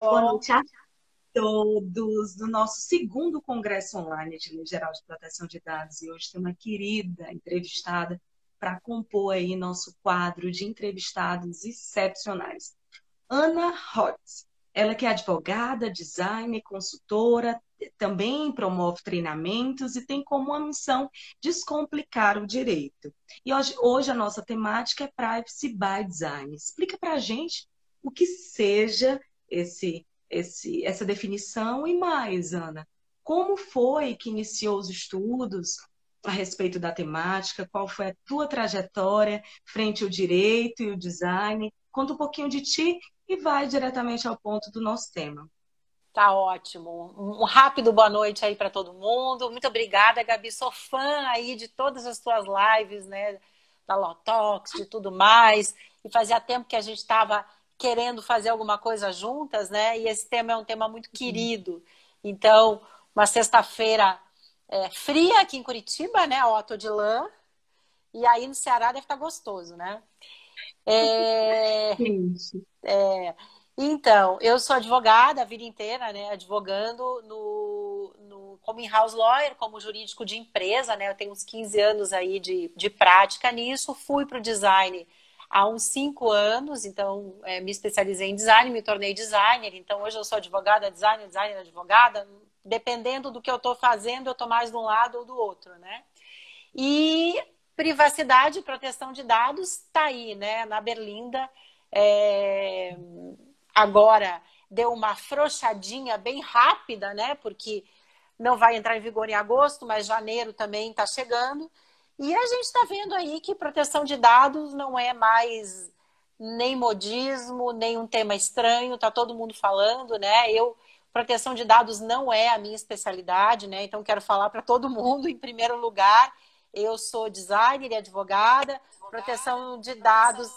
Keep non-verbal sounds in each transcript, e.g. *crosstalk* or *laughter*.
Boa noite a todos do nosso segundo Congresso Online de Lei Geral de Proteção de Dados. E hoje tem uma querida entrevistada para compor aí nosso quadro de entrevistados excepcionais. Ana Hotz. Ela que é advogada, designer, consultora, também promove treinamentos e tem como uma missão descomplicar o direito. E hoje, hoje a nossa temática é Privacy by Design. Explica para a gente o que seja esse, esse, essa definição e mais, Ana. Como foi que iniciou os estudos a respeito da temática? Qual foi a tua trajetória frente ao direito e o design? Conta um pouquinho de ti e vai diretamente ao ponto do nosso tema. Tá ótimo. Um rápido boa noite aí para todo mundo. Muito obrigada, Gabi. Sou fã aí de todas as tuas lives, né? Da Lotox, de tudo mais. E fazia tempo que a gente estava querendo fazer alguma coisa juntas, né? E esse tema é um tema muito querido. Então, uma sexta-feira é, fria aqui em Curitiba, né? Otto de lã. E aí no Ceará deve estar tá gostoso, né? É, *laughs* é, então, eu sou advogada a vida inteira, né? Advogando no, no, como in-house lawyer, como jurídico de empresa, né? Eu tenho uns 15 anos aí de, de prática nisso. Fui para o design há uns 5 anos, então é, me especializei em design, me tornei designer. Então, hoje eu sou advogada, designer, designer, advogada. Dependendo do que eu estou fazendo, eu estou mais de um lado ou do outro, né? E privacidade e proteção de dados está aí, né? Na Berlinda. É agora deu uma afrouxadinha bem rápida, né? Porque não vai entrar em vigor em agosto, mas janeiro também está chegando. E a gente está vendo aí que proteção de dados não é mais nem modismo, nem um tema estranho, tá todo mundo falando, né? Eu proteção de dados não é a minha especialidade, né? Então quero falar para todo mundo em primeiro lugar, eu sou designer e advogada, proteção de dados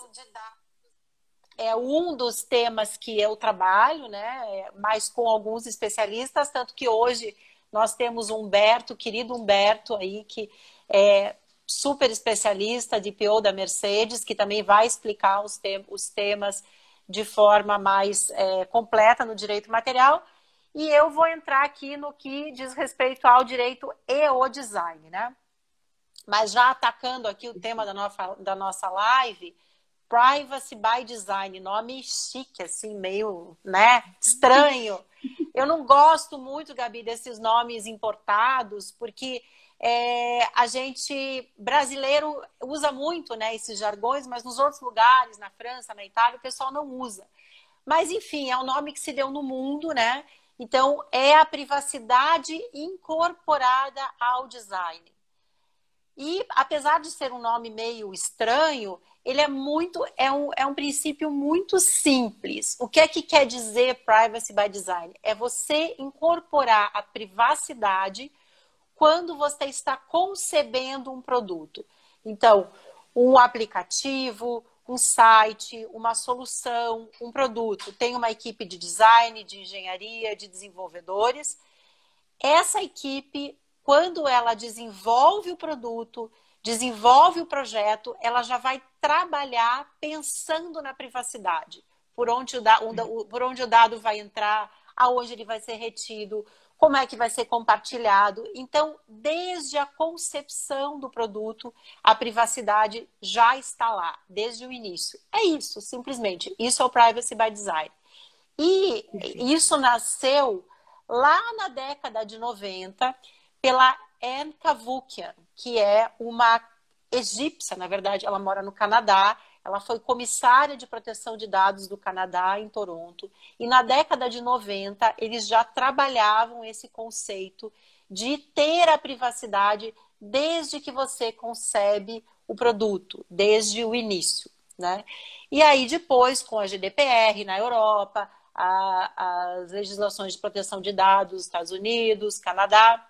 é um dos temas que eu trabalho, né? Mas com alguns especialistas, tanto que hoje nós temos o Humberto, querido Humberto aí, que é super especialista de PO da Mercedes, que também vai explicar os, te os temas de forma mais é, completa no direito material. E eu vou entrar aqui no que diz respeito ao direito e o design, né? Mas já atacando aqui o tema da nossa, da nossa live, Privacy by Design, nome chique, assim, meio, né, estranho. Eu não gosto muito, Gabi, desses nomes importados, porque é, a gente, brasileiro, usa muito, né, esses jargões, mas nos outros lugares, na França, na Itália, o pessoal não usa. Mas, enfim, é um nome que se deu no mundo, né? Então, é a privacidade incorporada ao design. E, apesar de ser um nome meio estranho, ele é muito, é um, é um princípio muito simples. O que é que quer dizer privacy by design? É você incorporar a privacidade quando você está concebendo um produto. Então, um aplicativo, um site, uma solução, um produto. Tem uma equipe de design, de engenharia, de desenvolvedores. Essa equipe, quando ela desenvolve o produto, desenvolve o projeto, ela já vai trabalhar pensando na privacidade. Por onde o, da, por onde o dado vai entrar, aonde ele vai ser retido, como é que vai ser compartilhado. Então, desde a concepção do produto, a privacidade já está lá, desde o início. É isso, simplesmente. Isso é o Privacy by Design. E isso nasceu lá na década de 90 pela Anne Cavoukian, que é uma egípcia, na verdade, ela mora no Canadá, ela foi comissária de proteção de dados do Canadá em Toronto, e na década de 90 eles já trabalhavam esse conceito de ter a privacidade desde que você concebe o produto, desde o início. Né? E aí, depois, com a GDPR na Europa, a, as legislações de proteção de dados dos Estados Unidos, Canadá,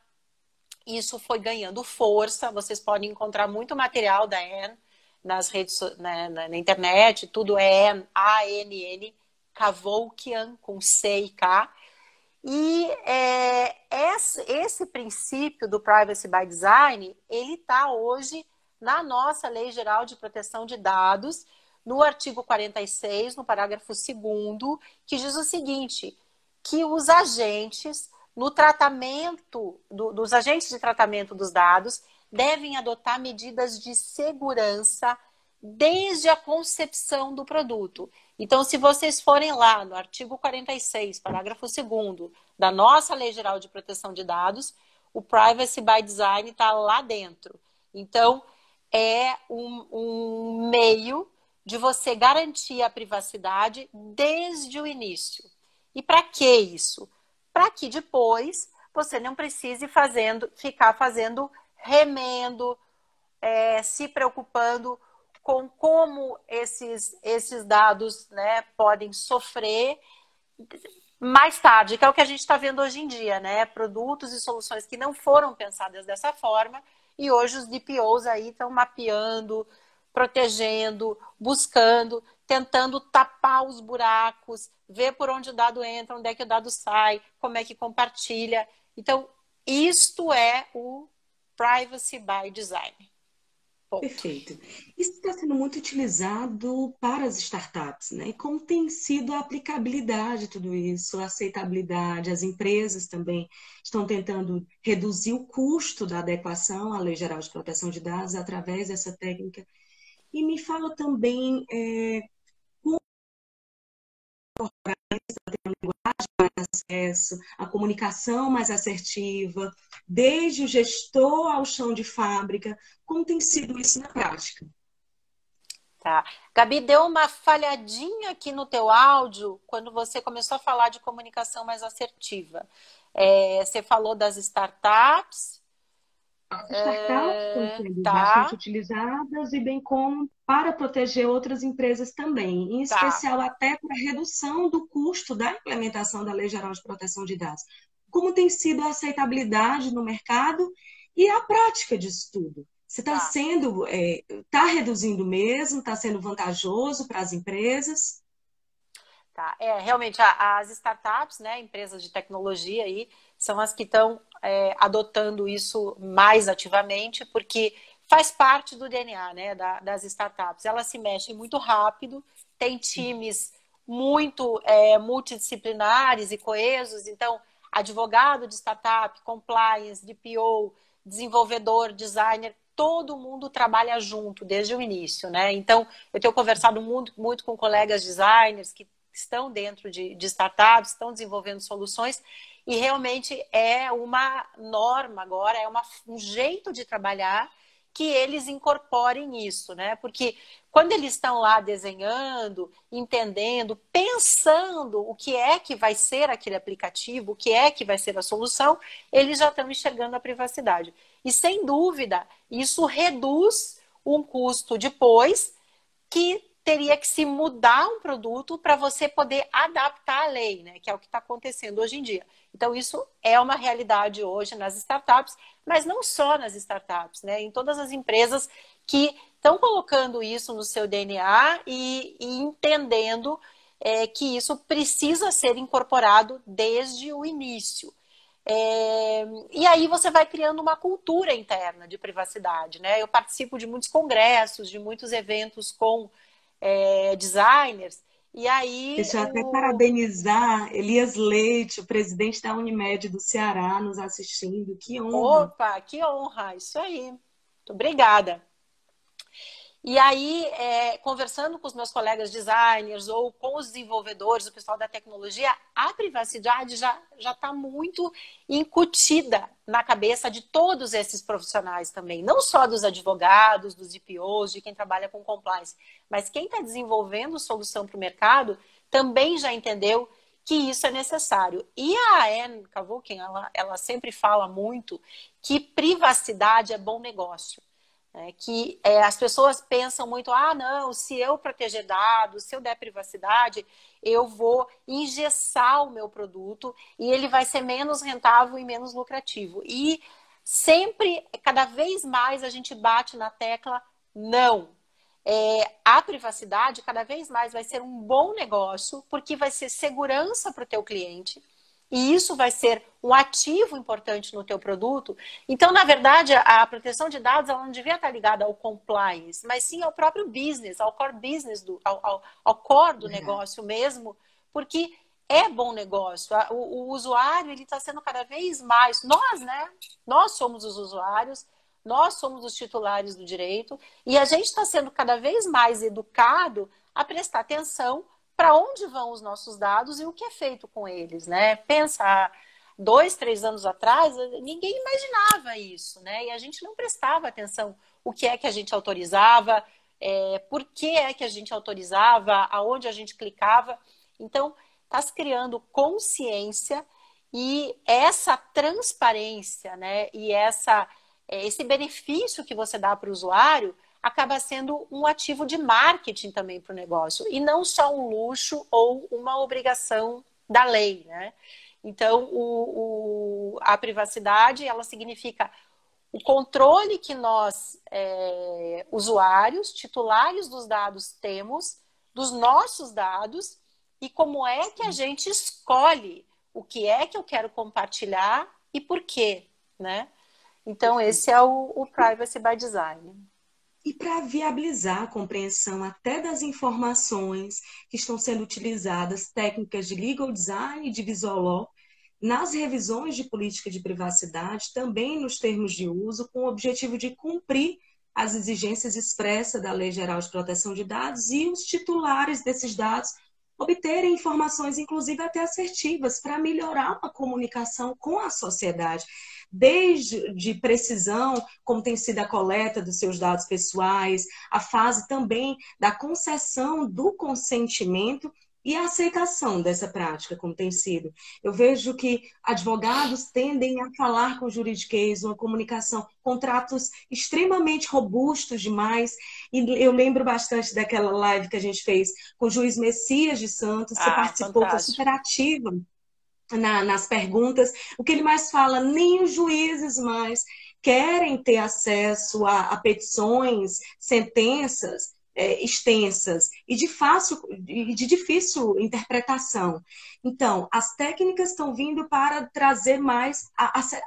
isso foi ganhando força. Vocês podem encontrar muito material da Anne nas redes, né, na, na, internet, tudo é A-N-N, Kavoukian, com C e K. E é, esse, esse, princípio do Privacy by Design, ele está hoje na nossa Lei Geral de Proteção de Dados, no artigo 46, no parágrafo 2 que diz o seguinte, que os agentes no tratamento do, dos agentes de tratamento dos dados devem adotar medidas de segurança desde a concepção do produto. Então, se vocês forem lá no artigo 46, parágrafo 2 da nossa Lei Geral de Proteção de Dados, o Privacy by Design está lá dentro. Então, é um, um meio de você garantir a privacidade desde o início. E para que isso? Para que depois você não precise fazendo, ficar fazendo remendo, é, se preocupando com como esses, esses dados né, podem sofrer mais tarde, que é o que a gente está vendo hoje em dia, né? Produtos e soluções que não foram pensadas dessa forma e hoje os DPOs aí estão mapeando, protegendo, buscando, tentando tapar os buracos, ver por onde o dado entra, onde é que o dado sai, como é que compartilha. Então, isto é o privacy by design. Ponto. Perfeito. Isso está sendo muito utilizado para as startups, né? E como tem sido a aplicabilidade de tudo isso, a aceitabilidade, as empresas também estão tentando reduzir o custo da adequação à Lei Geral de Proteção de Dados através dessa técnica. E me fala também é, como acesso, a comunicação mais assertiva, desde o gestor ao chão de fábrica. Como tem sido isso na prática? Tá. Gabi, deu uma falhadinha aqui no teu áudio quando você começou a falar de comunicação mais assertiva. É, você falou das startups. Startups é, sendo tá. bastante utilizadas e bem como para proteger outras empresas também, em tá. especial até para redução do custo da implementação da Lei Geral de Proteção de Dados. Como tem sido a aceitabilidade no mercado e a prática disso tudo? Você está tá. sendo, está é, reduzindo mesmo, está sendo vantajoso para as empresas? Tá, é, realmente as startups, né, empresas de tecnologia aí, são as que estão é, adotando isso mais ativamente, porque faz parte do DNA né, da, das startups. Elas se mexem muito rápido, tem times muito é, multidisciplinares e coesos, então, advogado de startup, compliance, DPO, desenvolvedor, designer, todo mundo trabalha junto desde o início, né? Então, eu tenho conversado muito, muito com colegas designers que estão dentro de, de startups, estão desenvolvendo soluções, e realmente é uma norma agora, é uma, um jeito de trabalhar que eles incorporem isso, né? Porque quando eles estão lá desenhando, entendendo, pensando o que é que vai ser aquele aplicativo, o que é que vai ser a solução, eles já estão enxergando a privacidade. E sem dúvida, isso reduz um custo depois que teria que se mudar um produto para você poder adaptar a lei, né? Que é o que está acontecendo hoje em dia. Então, isso é uma realidade hoje nas startups, mas não só nas startups, né? Em todas as empresas que estão colocando isso no seu DNA e, e entendendo é, que isso precisa ser incorporado desde o início. É, e aí você vai criando uma cultura interna de privacidade, né? Eu participo de muitos congressos, de muitos eventos com é, designers, e aí. Deixa eu até parabenizar Elias Leite, o presidente da Unimed do Ceará, nos assistindo. Que honra. Opa, que honra, isso aí. Muito obrigada. E aí, é, conversando com os meus colegas designers ou com os desenvolvedores, o pessoal da tecnologia, a privacidade já está muito incutida na cabeça de todos esses profissionais também. Não só dos advogados, dos IPOs, de quem trabalha com compliance, mas quem está desenvolvendo solução para o mercado também já entendeu que isso é necessário. E a Anne Kavukin, ela, ela sempre fala muito que privacidade é bom negócio. É, que é, as pessoas pensam muito, ah, não, se eu proteger dados, se eu der privacidade, eu vou engessar o meu produto e ele vai ser menos rentável e menos lucrativo. E sempre, cada vez mais, a gente bate na tecla não. É, a privacidade cada vez mais vai ser um bom negócio, porque vai ser segurança para o teu cliente, e isso vai ser um ativo importante no teu produto. Então, na verdade, a proteção de dados ela não devia estar ligada ao compliance, mas sim ao próprio business, ao core business, do, ao, ao, ao core do uhum. negócio mesmo, porque é bom negócio. O, o usuário ele está sendo cada vez mais nós, né? Nós somos os usuários, nós somos os titulares do direito e a gente está sendo cada vez mais educado a prestar atenção para onde vão os nossos dados e o que é feito com eles, né? Pensa dois, três anos atrás, ninguém imaginava isso, né? E a gente não prestava atenção o que é que a gente autorizava, é, por que é que a gente autorizava, aonde a gente clicava. Então, está se criando consciência e essa transparência, né? E essa, é, esse benefício que você dá para o usuário acaba sendo um ativo de marketing também para o negócio e não só um luxo ou uma obrigação da lei, né? Então, o, o, a privacidade, ela significa o controle que nós, é, usuários, titulares dos dados, temos dos nossos dados e como é que a gente escolhe o que é que eu quero compartilhar e por quê, né? Então, esse é o, o Privacy by Design. E para viabilizar a compreensão até das informações que estão sendo utilizadas, técnicas de legal design e de visual law, nas revisões de política de privacidade, também nos termos de uso, com o objetivo de cumprir as exigências expressas da Lei Geral de Proteção de Dados e os titulares desses dados obterem informações, inclusive até assertivas, para melhorar a comunicação com a sociedade. Desde de precisão, como tem sido a coleta dos seus dados pessoais, a fase também da concessão do consentimento e a aceitação dessa prática, como tem sido. Eu vejo que advogados tendem a falar com juridiquês, uma comunicação, contratos extremamente robustos demais. E eu lembro bastante daquela live que a gente fez com o juiz Messias de Santos, você ah, participou, foi super ativa na, nas perguntas. O que ele mais fala, nem os juízes mais querem ter acesso a, a petições, sentenças é, extensas e de fácil de difícil interpretação. Então, as técnicas estão vindo para trazer mais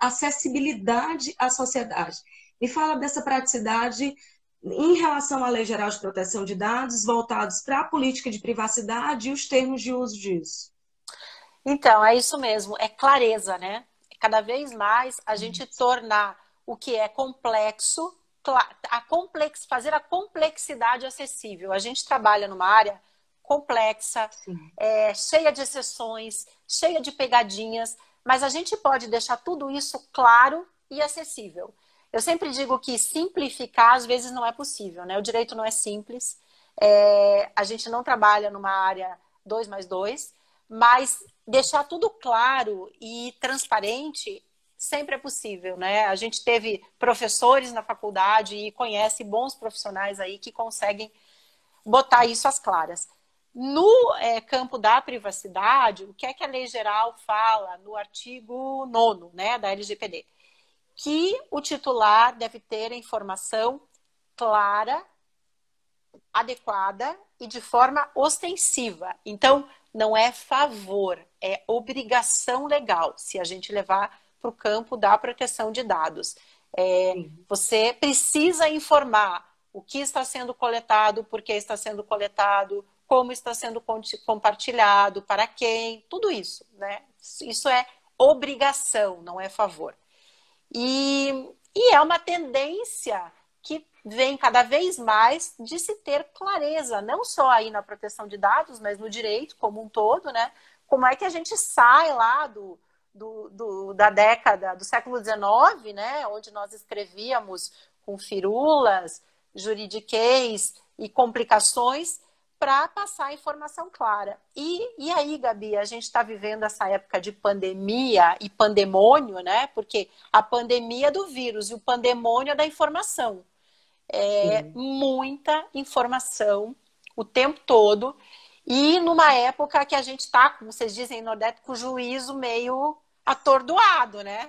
acessibilidade à sociedade. Me fala dessa praticidade em relação à Lei Geral de Proteção de Dados, voltados para a política de privacidade e os termos de uso disso. Então, é isso mesmo, é clareza, né? Cada vez mais a gente tornar o que é complexo, a complex, fazer a complexidade acessível. A gente trabalha numa área complexa, é, cheia de exceções, cheia de pegadinhas, mas a gente pode deixar tudo isso claro e acessível. Eu sempre digo que simplificar às vezes não é possível, né? O direito não é simples. É, a gente não trabalha numa área 2 mais 2, mas deixar tudo claro e transparente sempre é possível, né? A gente teve professores na faculdade e conhece bons profissionais aí que conseguem botar isso às claras. No é, campo da privacidade, o que é que a lei geral fala no artigo 9 né, da LGPD? Que o titular deve ter a informação clara, adequada e de forma ostensiva. Então, não é favor, é obrigação legal, se a gente levar para o campo da proteção de dados. É, você precisa informar o que está sendo coletado, por que está sendo coletado, como está sendo compartilhado, para quem, tudo isso, né? Isso é obrigação, não é favor. E, e é uma tendência que vem cada vez mais de se ter clareza, não só aí na proteção de dados, mas no direito como um todo, né? Como é que a gente sai lá do, do, do da década do século XIX, né? Onde nós escrevíamos com firulas, juridiquês e complicações para passar a informação clara. E, e aí, Gabi, a gente está vivendo essa época de pandemia e pandemônio, né? Porque a pandemia é do vírus e o pandemônio é da informação é, muita informação o tempo todo. E numa época que a gente está, como vocês dizem em Nordeste, com o juízo meio atordoado, né?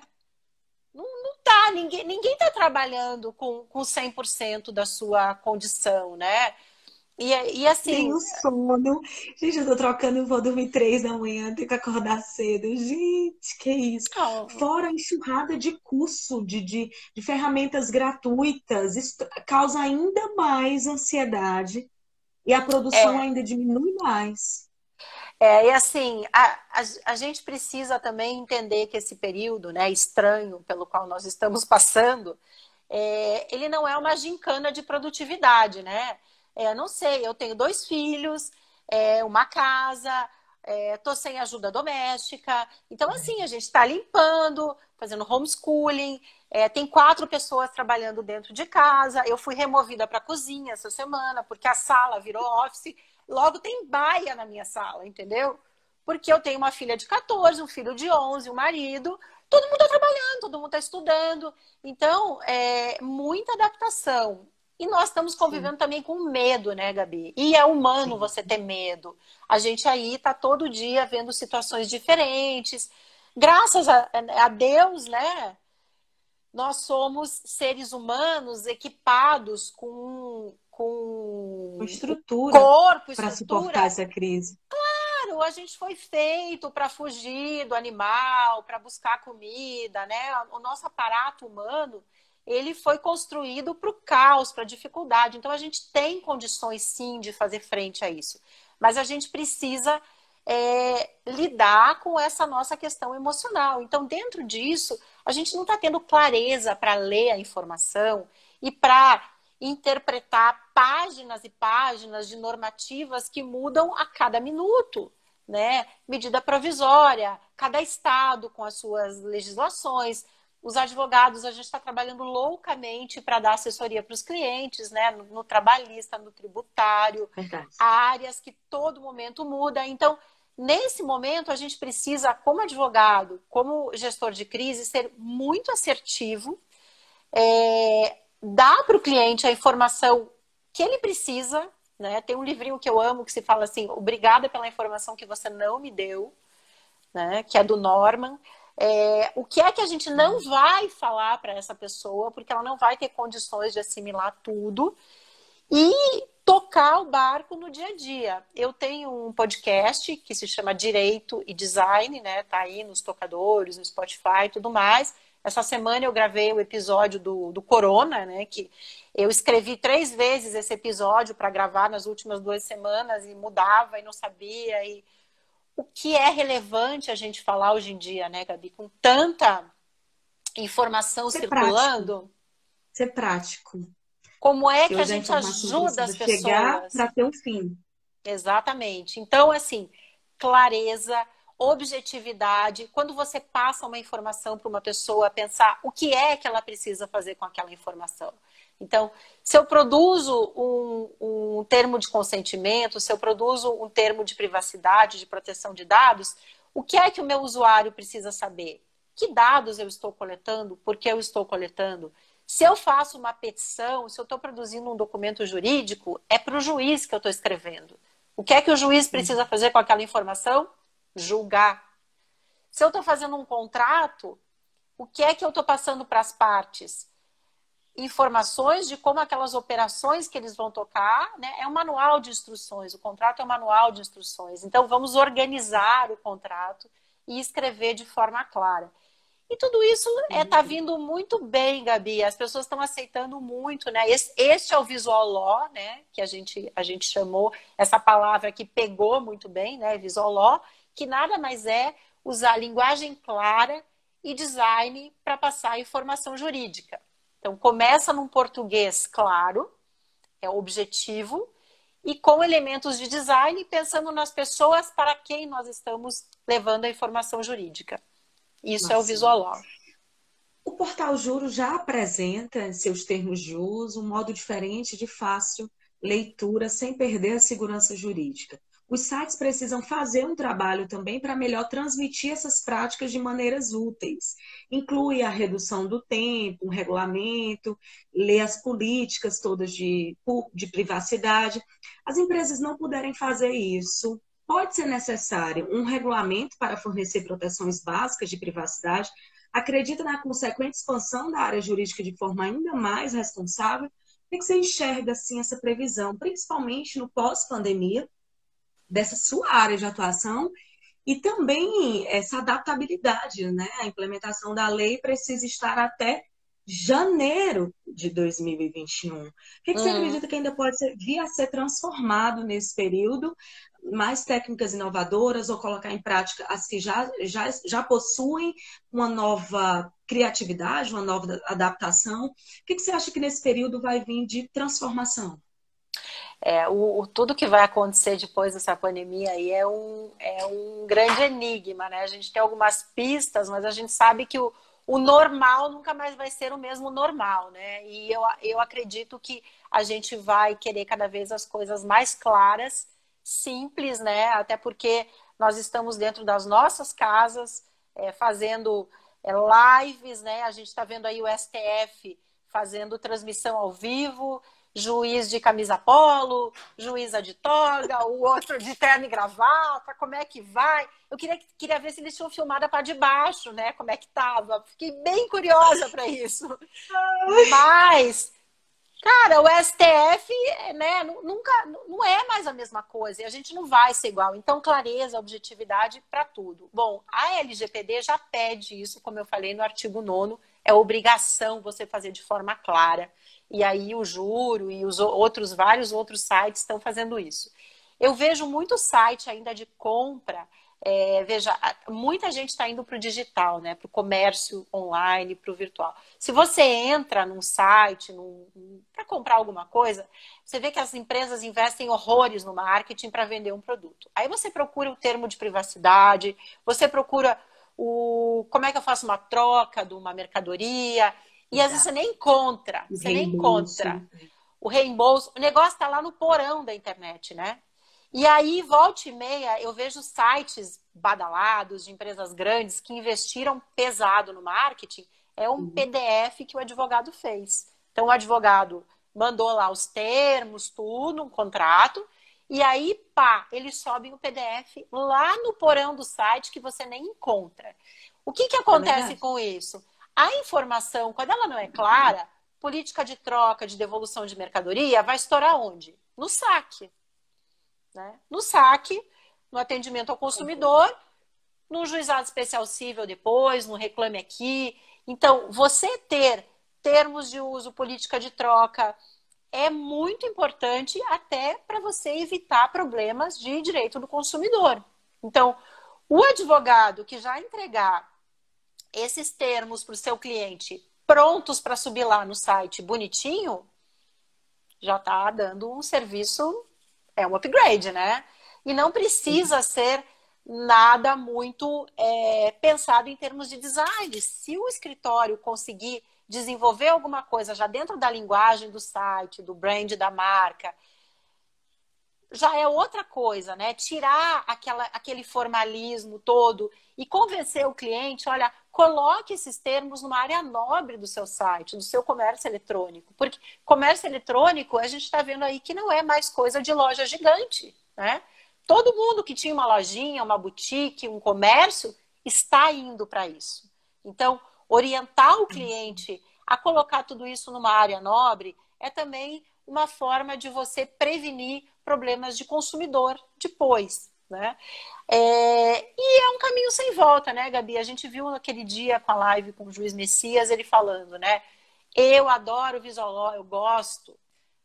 Não, não tá, ninguém, ninguém tá trabalhando com, com 100% da sua condição, né? E, e assim. Nem o sono. Gente, eu tô trocando, vou dormir três da manhã, tenho que acordar cedo. Gente, que isso. Não. Fora a enxurrada de curso, de, de, de ferramentas gratuitas, isso causa ainda mais ansiedade e a produção é. ainda diminui mais. É, e assim, a, a, a, gente precisa também entender que esse período né, estranho pelo qual nós estamos passando, é, ele não é uma gincana de produtividade, né? É, não sei, eu tenho dois filhos, é, uma casa, estou é, sem ajuda doméstica. Então, assim, a gente está limpando, fazendo homeschooling, é, tem quatro pessoas trabalhando dentro de casa. Eu fui removida para a cozinha essa semana, porque a sala virou office. Logo tem baia na minha sala, entendeu? Porque eu tenho uma filha de 14, um filho de 11, um marido. Todo mundo está trabalhando, todo mundo está estudando. Então, é muita adaptação. E nós estamos convivendo Sim. também com medo, né, Gabi? E é humano Sim. você ter medo. A gente aí está todo dia vendo situações diferentes. Graças a, a Deus, né? Nós somos seres humanos equipados com, com estrutura corpo, para suportar essa crise. Claro, a gente foi feito para fugir do animal, para buscar comida, né? O nosso aparato humano ele foi construído para o caos, para a dificuldade. Então, a gente tem condições, sim, de fazer frente a isso. Mas a gente precisa é, lidar com essa nossa questão emocional. Então, dentro disso, a gente não está tendo clareza para ler a informação e para interpretar páginas e páginas de normativas que mudam a cada minuto. Né? Medida provisória, cada estado com as suas legislações, os advogados, a gente está trabalhando loucamente para dar assessoria para os clientes, né? No, no, trabalhista, no tributário, Verdade. áreas que todo momento muda. Então, nesse momento, a gente precisa, como advogado, como gestor de crise, ser muito assertivo, é, dar para o cliente a informação que ele precisa. Né? Tem um livrinho que eu amo que se fala assim: obrigada pela informação que você não me deu, né? que é do Norman. É, o que é que a gente não vai falar para essa pessoa, porque ela não vai ter condições de assimilar tudo e tocar o barco no dia a dia. Eu tenho um podcast que se chama Direito e Design, né? Tá aí nos tocadores, no Spotify e tudo mais. Essa semana eu gravei o episódio do, do Corona, né? Que eu escrevi três vezes esse episódio para gravar nas últimas duas semanas e mudava e não sabia e o que é relevante a gente falar hoje em dia, né, Gabi? Com tanta informação Ser circulando. Prático. Ser prático. Como é que, que a gente ajuda as pessoas? Chegar para ter um fim. Exatamente. Então, assim, clareza, objetividade. Quando você passa uma informação para uma pessoa, pensar o que é que ela precisa fazer com aquela informação. Então, se eu produzo um, um, termo de consentimento, se eu produzo um termo de privacidade, de proteção de dados, o que é que o meu usuário precisa saber? Que dados eu estou coletando? Por que eu estou coletando? Se eu faço uma petição, se eu estou produzindo um documento jurídico, é para o juiz que eu estou escrevendo. O que é que o juiz precisa fazer com aquela informação? Julgar. Se eu estou fazendo um contrato, o que é que eu estou passando para as partes? informações de como aquelas operações que eles vão tocar, né? É um manual de instruções, o contrato é um manual de instruções. Então, vamos organizar o contrato e escrever de forma clara. E tudo isso está é, tá vindo muito bem, Gabi. As pessoas estão aceitando muito, né? Esse, este é o visual law, né? Que a gente, a gente chamou essa palavra que pegou muito bem, né? Visual law, que nada mais é usar linguagem clara e design para passar informação jurídica. Então, começa num português claro, é objetivo, e com elementos de design, pensando nas pessoas para quem nós estamos levando a informação jurídica. Isso Nossa. é o Visual Law. O portal Juro já apresenta, em seus termos de uso, um modo diferente de fácil leitura sem perder a segurança jurídica os sites precisam fazer um trabalho também para melhor transmitir essas práticas de maneiras úteis. Inclui a redução do tempo, um regulamento, ler as políticas todas de, de privacidade. As empresas não puderem fazer isso, pode ser necessário um regulamento para fornecer proteções básicas de privacidade. Acredita na consequente expansão da área jurídica de forma ainda mais responsável? O que você enxerga assim essa previsão, principalmente no pós-pandemia? Dessa sua área de atuação e também essa adaptabilidade, né? A implementação da lei precisa estar até janeiro de 2021. O que, que você hum. acredita que ainda pode ser, vir a ser transformado nesse período, mais técnicas inovadoras ou colocar em prática as que já, já, já possuem uma nova criatividade, uma nova adaptação? O que, que você acha que nesse período vai vir de transformação? É, o, o, tudo que vai acontecer depois dessa pandemia aí é um, é um grande enigma, né? A gente tem algumas pistas, mas a gente sabe que o, o normal nunca mais vai ser o mesmo normal, né? E eu, eu acredito que a gente vai querer cada vez as coisas mais claras, simples, né? Até porque nós estamos dentro das nossas casas, é, fazendo é, lives, né? A gente está vendo aí o STF fazendo transmissão ao vivo, juiz de camisa polo, juíza de toga, o outro de terno e gravata, como é que vai? Eu queria, queria ver se eles tinham filmado a parte de baixo, né? Como é que tava. Fiquei bem curiosa para isso. Mas, cara, o STF, né, nunca, não é mais a mesma coisa e a gente não vai ser igual. Então, clareza, objetividade para tudo. Bom, a LGPD já pede isso, como eu falei no artigo 9 é obrigação você fazer de forma clara. E aí o Juro e os outros vários outros sites estão fazendo isso. Eu vejo muito site ainda de compra. É, veja, muita gente está indo para o digital, né? Para o comércio online, para o virtual. Se você entra num site para comprar alguma coisa, você vê que as empresas investem horrores no marketing para vender um produto. Aí você procura o termo de privacidade, você procura o como é que eu faço uma troca de uma mercadoria, e às vezes você nem encontra, o você nem encontra o reembolso. O negócio está lá no porão da internet, né? E aí, volta e meia, eu vejo sites badalados de empresas grandes que investiram pesado no marketing. É um uhum. PDF que o advogado fez. Então, o advogado mandou lá os termos, tudo, um contrato. E aí, pá, eles sobem o PDF lá no porão do site que você nem encontra. O que, que é acontece é com isso? A informação, quando ela não é clara, política de troca, de devolução de mercadoria, vai estourar onde? No saque. Né? No saque, no atendimento ao consumidor, no juizado especial civil depois, no reclame aqui. Então, você ter termos de uso, política de troca, é muito importante até para você evitar problemas de direito do consumidor. Então, o advogado que já entregar esses termos para o seu cliente prontos para subir lá no site bonitinho, já está dando um serviço, é um upgrade, né? E não precisa ser nada muito é, pensado em termos de design. Se o escritório conseguir desenvolver alguma coisa já dentro da linguagem do site, do brand da marca, já é outra coisa, né? Tirar aquela, aquele formalismo todo e convencer o cliente, olha, coloque esses termos numa área nobre do seu site, do seu comércio eletrônico. Porque comércio eletrônico, a gente está vendo aí que não é mais coisa de loja gigante, né? Todo mundo que tinha uma lojinha, uma boutique, um comércio, está indo para isso. Então, orientar o cliente a colocar tudo isso numa área nobre é também uma forma de você prevenir problemas de consumidor depois. Né? É, e é um caminho sem volta, né, Gabi? A gente viu naquele dia com a live com o juiz Messias ele falando, né? Eu adoro visual eu gosto.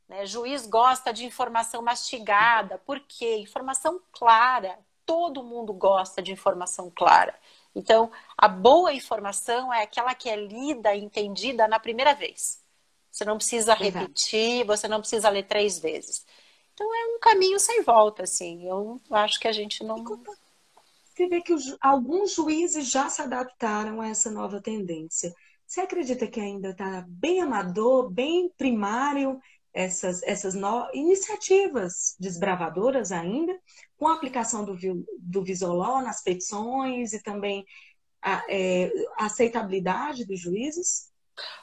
Né? Juiz gosta de informação mastigada, por quê? Informação clara. Todo mundo gosta de informação clara. Então, a boa informação é aquela que é lida e entendida na primeira vez. Você não precisa repetir, você não precisa ler três vezes. Então é um caminho sem volta, assim. Eu acho que a gente não. Você vê que os, alguns juízes já se adaptaram a essa nova tendência. Você acredita que ainda está bem amador, bem primário essas, essas no... iniciativas desbravadoras ainda, com a aplicação do, do Visoló nas petições e também a, é, a aceitabilidade dos juízes?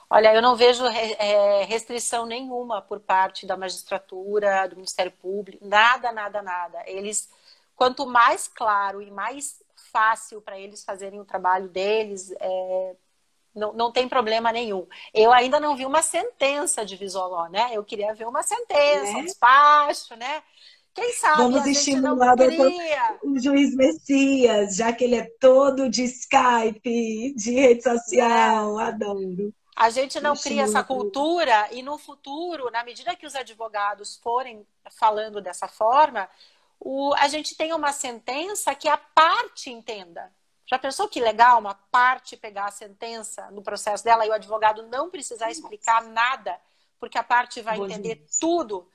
Olha, eu não vejo é, restrição nenhuma por parte da magistratura, do Ministério Público, nada, nada, nada. Eles, quanto mais claro e mais fácil para eles fazerem o trabalho deles, é, não, não tem problema nenhum. Eu ainda não vi uma sentença de Visoló, né? Eu queria ver uma sentença, um despacho, né? Quem sabe Vamos estimular o juiz Messias, já que ele é todo de Skype, de rede social, é. adoro. A gente não cria essa cultura e no futuro, na medida que os advogados forem falando dessa forma, o, a gente tenha uma sentença que a parte entenda. Já pensou que legal uma parte pegar a sentença no processo dela e o advogado não precisar explicar nada, porque a parte vai entender tudo?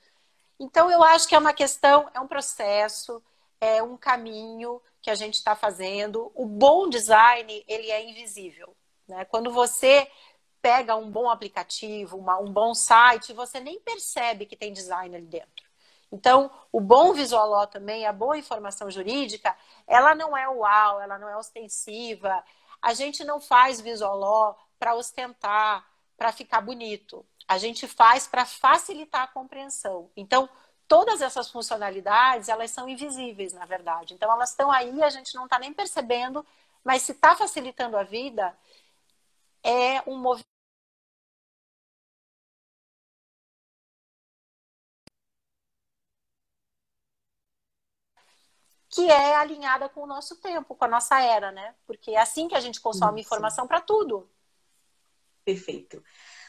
Então, eu acho que é uma questão, é um processo, é um caminho que a gente está fazendo. O bom design, ele é invisível. Né? Quando você pega um bom aplicativo, uma, um bom site, você nem percebe que tem design ali dentro. Então, o bom visual também, a boa informação jurídica, ela não é uau, ela não é ostensiva. A gente não faz visual para ostentar, para ficar bonito. A gente faz para facilitar a compreensão. Então, todas essas funcionalidades, elas são invisíveis, na verdade. Então, elas estão aí, a gente não está nem percebendo, mas se está facilitando a vida, é um movimento que é alinhada com o nosso tempo, com a nossa era, né? Porque é assim que a gente consome informação para tudo. Perfeito.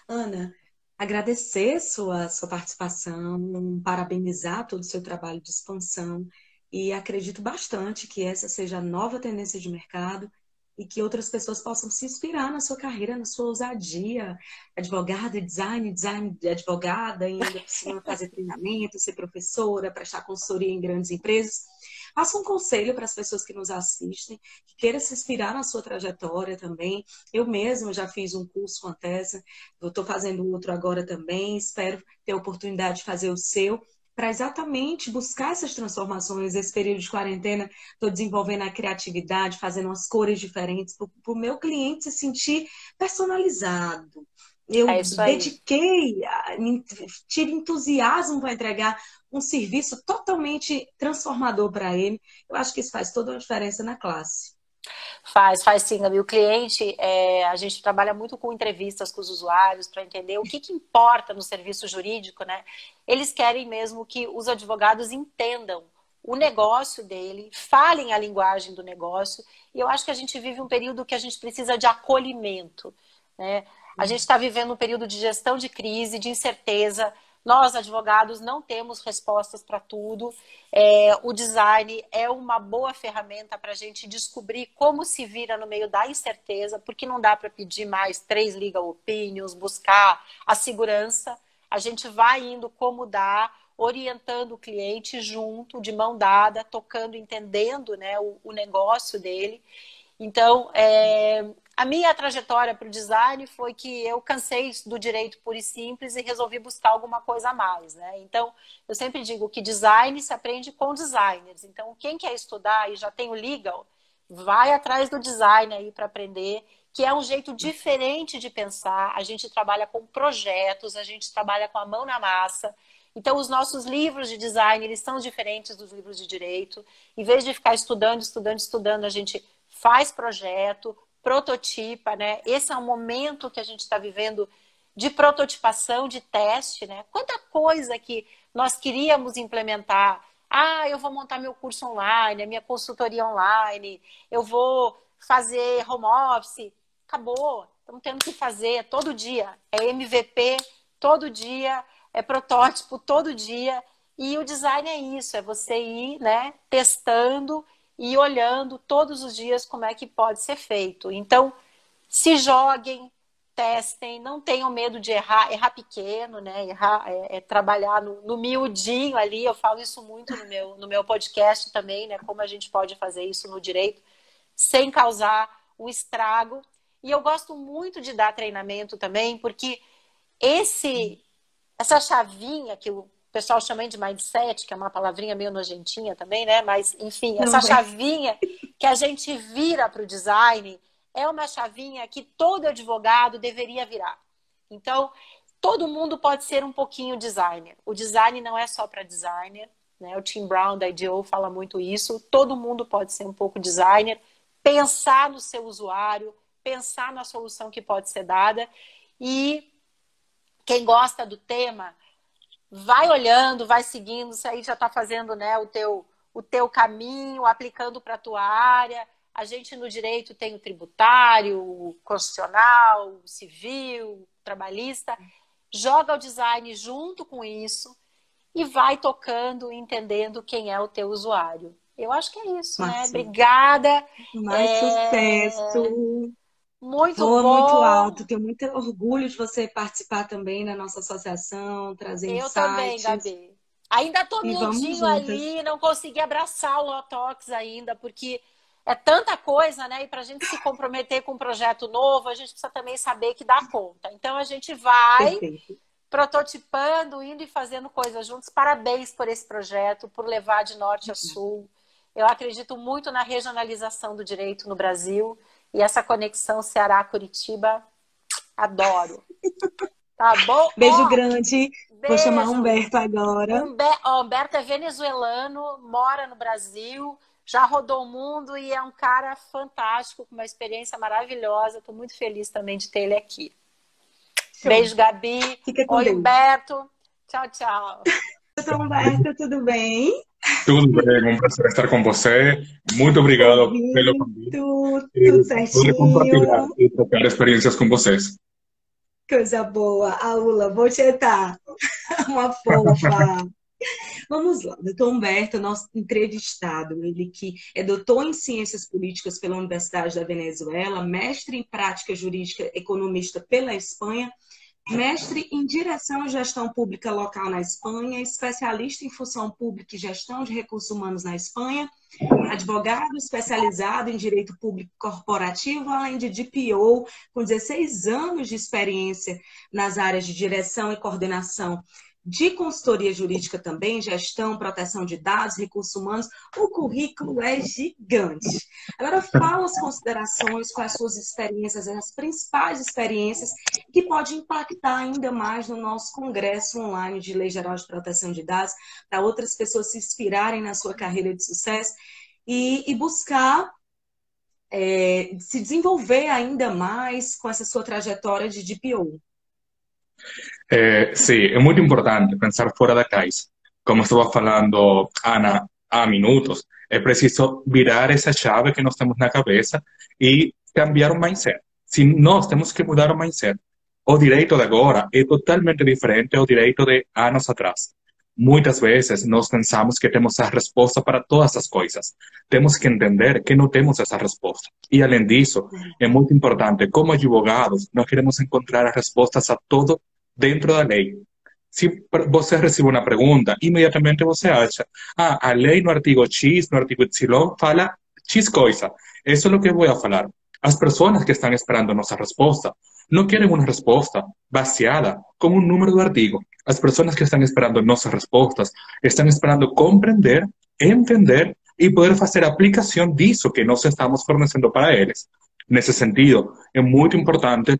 Ana, agradecer sua, sua participação, parabenizar todo o seu trabalho de expansão e acredito bastante que essa seja a nova tendência de mercado e que outras pessoas possam se inspirar na sua carreira, na sua ousadia, advogada, design, design de advogada, ainda precisando fazer treinamento, ser professora, prestar consultoria em grandes empresas. Passa um conselho para as pessoas que nos assistem, que queiram se inspirar na sua trajetória também. Eu mesma já fiz um curso com a Tessa, estou fazendo outro agora também, espero ter a oportunidade de fazer o seu para exatamente buscar essas transformações. Esse período de quarentena, estou desenvolvendo a criatividade, fazendo umas cores diferentes, para o meu cliente se sentir personalizado. Eu é dediquei, tive entusiasmo para entregar um serviço totalmente transformador para ele. Eu acho que isso faz toda a diferença na classe. Faz, faz sim, Gabi. O cliente, é, a gente trabalha muito com entrevistas com os usuários para entender o que, que importa no serviço jurídico, né? Eles querem mesmo que os advogados entendam o negócio dele, falem a linguagem do negócio. E eu acho que a gente vive um período que a gente precisa de acolhimento, né? A gente está vivendo um período de gestão de crise, de incerteza. Nós, advogados, não temos respostas para tudo. É, o design é uma boa ferramenta para a gente descobrir como se vira no meio da incerteza, porque não dá para pedir mais três legal opinions, buscar a segurança. A gente vai indo como dá, orientando o cliente junto, de mão dada, tocando, entendendo né, o, o negócio dele. Então, é, a minha trajetória para o design foi que eu cansei do direito puro e simples e resolvi buscar alguma coisa a mais, né? Então, eu sempre digo que design se aprende com designers. Então, quem quer estudar e já tem o legal, vai atrás do design aí para aprender, que é um jeito diferente de pensar. A gente trabalha com projetos, a gente trabalha com a mão na massa. Então, os nossos livros de design, eles são diferentes dos livros de direito. Em vez de ficar estudando, estudando, estudando, a gente faz projeto, prototipa, né? Esse é um momento que a gente está vivendo de prototipação, de teste, né? Quanta coisa que nós queríamos implementar. Ah, eu vou montar meu curso online, a minha consultoria online, eu vou fazer home office. Acabou, estamos tendo que fazer todo dia. É MVP todo dia, é protótipo todo dia. E o design é isso, é você ir, né, testando e olhando todos os dias como é que pode ser feito. Então, se joguem, testem, não tenham medo de errar, errar pequeno, né? Errar, é, é trabalhar no, no, miudinho ali. Eu falo isso muito no meu, no meu podcast também, né? Como a gente pode fazer isso no direito sem causar um estrago. E eu gosto muito de dar treinamento também, porque esse essa chavinha que o pessoal chama de mindset, que é uma palavrinha meio nojentinha também, né? Mas, enfim, essa chavinha que a gente vira para o design é uma chavinha que todo advogado deveria virar. Então, todo mundo pode ser um pouquinho designer. O design não é só para designer, né? O Tim Brown da IDEO fala muito isso. Todo mundo pode ser um pouco designer, pensar no seu usuário, pensar na solução que pode ser dada e quem gosta do tema vai olhando, vai seguindo, isso aí já está fazendo né, o, teu, o teu caminho, aplicando para a tua área. A gente no direito tem o tributário, o constitucional, o civil, o trabalhista. Joga o design junto com isso e vai tocando, entendendo quem é o teu usuário. Eu acho que é isso, né? Obrigada. Mais é... sucesso. Muito bom. muito alto. Tenho muito orgulho de você participar também na nossa associação, trazer Eu insights. também, Gabi. Ainda tô miudinho ali, não consegui abraçar o Lotox ainda, porque é tanta coisa, né? E para a gente se comprometer com um projeto novo, a gente precisa também saber que dá conta. Então a gente vai Perfeito. prototipando, indo e fazendo coisas juntos. Parabéns por esse projeto, por levar de norte a sul. Eu acredito muito na regionalização do direito no Brasil e essa conexão Ceará-Curitiba, adoro. Tá bom? Beijo oh, grande. Beijo. Vou chamar Humberto agora. Humber... Oh, Humberto é venezuelano, mora no Brasil, já rodou o mundo e é um cara fantástico, com uma experiência maravilhosa. Estou muito feliz também de ter ele aqui. Show. Beijo, Gabi. Oi, Deus. Humberto. Tchau, tchau. *laughs* Humberto, tudo bem? Tudo bem, um prazer estar com você. Muito obrigado pelo convite. Tudo certinho. compartilhar e trocar experiências com vocês. Coisa boa. Aula, vou chetar. *laughs* Uma fofa. Vamos lá, doutor Humberto, nosso entrevistado, ele que é doutor em Ciências Políticas pela Universidade da Venezuela, mestre em Prática Jurídica, economista pela Espanha, mestre em Direção e Gestão Pública Local na Espanha, especialista em Função Pública e Gestão de Recursos Humanos na Espanha, advogado especializado em Direito Público Corporativo, além de DPO, com 16 anos de experiência nas áreas de direção e coordenação de consultoria jurídica também, gestão, proteção de dados, recursos humanos, o currículo é gigante. Agora, fala as considerações com as suas experiências, as principais experiências que podem impactar ainda mais no nosso congresso online de Lei Geral de Proteção de Dados, para outras pessoas se inspirarem na sua carreira de sucesso e, e buscar é, se desenvolver ainda mais com essa sua trajetória de DPO. Eh, sí, es muy importante pensar fuera de caixa. Como estaba falando Ana há minutos, é preciso virar essa chave que nós temos na cabeça e cambiar o mindset. Se nós temos que mudar o mindset, o direito de agora é totalmente diferente ao direito de anos atrás. Muitas vezes nós pensamos que temos a resposta para todas as coisas. Temos que entender que não temos essa resposta. E além disso, é muito importante, como advogados, nós queremos encontrar as respostas a todo dentro da lei. Se você recebe uma pergunta, imediatamente você acha, ah, a lei no artigo X, no artigo Y, fala X coisa. Isso é o que eu vou falar. As pessoas que estão esperando nossa resposta não querem uma resposta baseada com um número do artigo. As pessoas que estão esperando nossas respostas estão esperando compreender, entender e poder fazer aplicação disso que nós estamos fornecendo para eles. Nesse sentido, é muito importante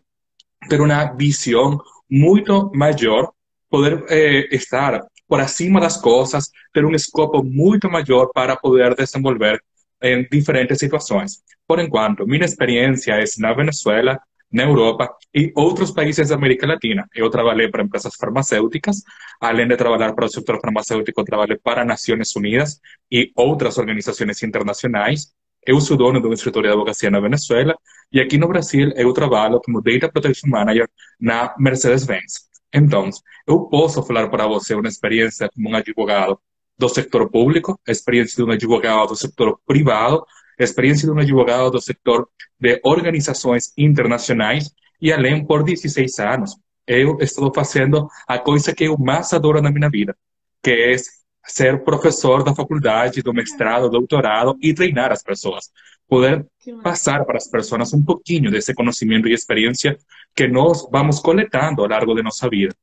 ter uma visão muito maior, poder eh, estar por acima das coisas, ter um escopo muito maior para poder desenvolver em diferentes situações. Por enquanto, minha experiência é na Venezuela, na Europa e outros países da América Latina. Eu trabalhei para empresas farmacêuticas, além de trabalhar para o setor farmacêutico, trabalhei para Nações Unidas e outras organizações internacionais. Eu sou dono um escritório de advocacia na Venezuela e aqui no Brasil eu trabalho como Data Protection Manager na Mercedes-Benz. Então, eu posso falar para você uma experiência como um advogado do setor público, experiência de um advogado do setor privado, experiência de um advogado do setor de organizações internacionais e além por 16 anos eu estou fazendo a coisa que eu mais adoro na minha vida, que é ser professor da faculdade, do mestrado, doutorado e treinar as pessoas. Poder passar para as pessoas um pouquinho desse conhecimento e experiência que nós vamos coletando ao longo de nossa vida.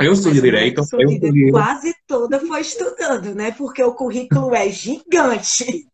Eu estudei direito. Eu estudei... quase toda foi estudando, né? Porque o currículo é gigante.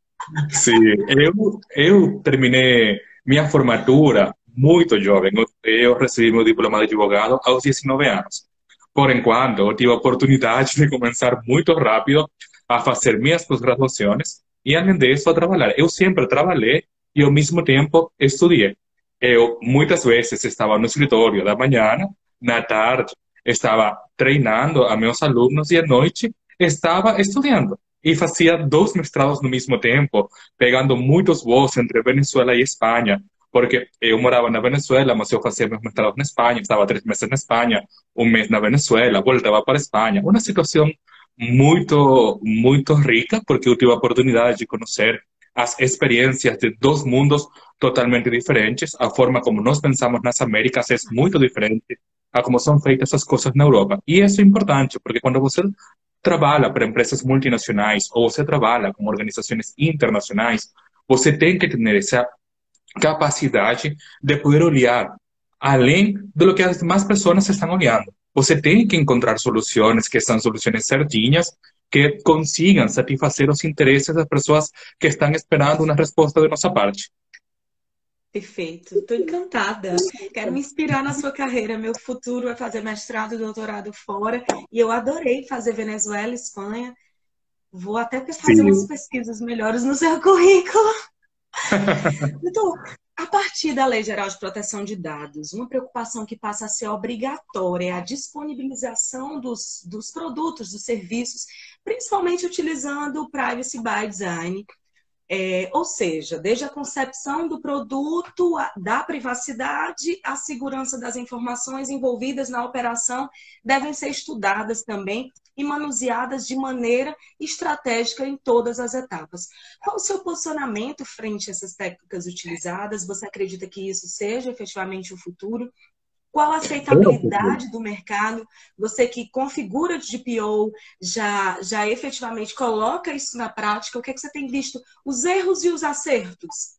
Sim, eu, eu terminei minha formatura muito jovem. Eu recebi meu diploma de advogado aos 19 anos. Por enquanto, eu tive a oportunidade de começar muito rápido a fazer minhas pós-graduações e, além disso, a trabalhar. Eu sempre trabalhei e, ao mesmo tempo, estudei. Eu, muitas vezes, estava no escritório da manhã, na tarde, estava treinando a meus alunos e, à noite, estava estudando. E fazia dois mestrados no mesmo tempo, pegando muitos voos entre Venezuela e Espanha, Porque eu morava na Venezuela, mas eu fazia meus mestrados na Espanha, estava três meses na Espanha, um mês na Venezuela, voltava para a Espanha. Uma situação muito, muito rica, porque eu tive a oportunidade de conhecer as experiências de dois mundos totalmente diferentes. A forma como nós pensamos nas Américas é muito diferente a como são feitas as coisas na Europa. E isso é importante, porque quando você trabalha para empresas multinacionais ou você trabalha com organizações internacionais, você tem que ter essa capacidade de poder olhar além do que as demais pessoas estão olhando. Você tem que encontrar soluções que são soluções certinhas, que consigam satisfazer os interesses das pessoas que estão esperando uma resposta de nossa parte. Perfeito, estou encantada. Quero me inspirar na sua carreira. Meu futuro é fazer mestrado e doutorado fora. E eu adorei fazer Venezuela, Espanha. Vou até fazer Sim. umas pesquisas melhores no seu currículo. *laughs* então, a partir da Lei Geral de Proteção de Dados, uma preocupação que passa a ser obrigatória é a disponibilização dos, dos produtos, dos serviços, principalmente utilizando o Privacy by Design, é, ou seja, desde a concepção do produto, a, da privacidade, a segurança das informações envolvidas na operação devem ser estudadas também e manuseadas de maneira estratégica em todas as etapas. Qual o seu posicionamento frente a essas técnicas utilizadas? Você acredita que isso seja efetivamente o futuro? Qual a aceitabilidade do mercado? Você que configura de DPO, já, já efetivamente coloca isso na prática, o que, é que você tem visto? Os erros e os acertos?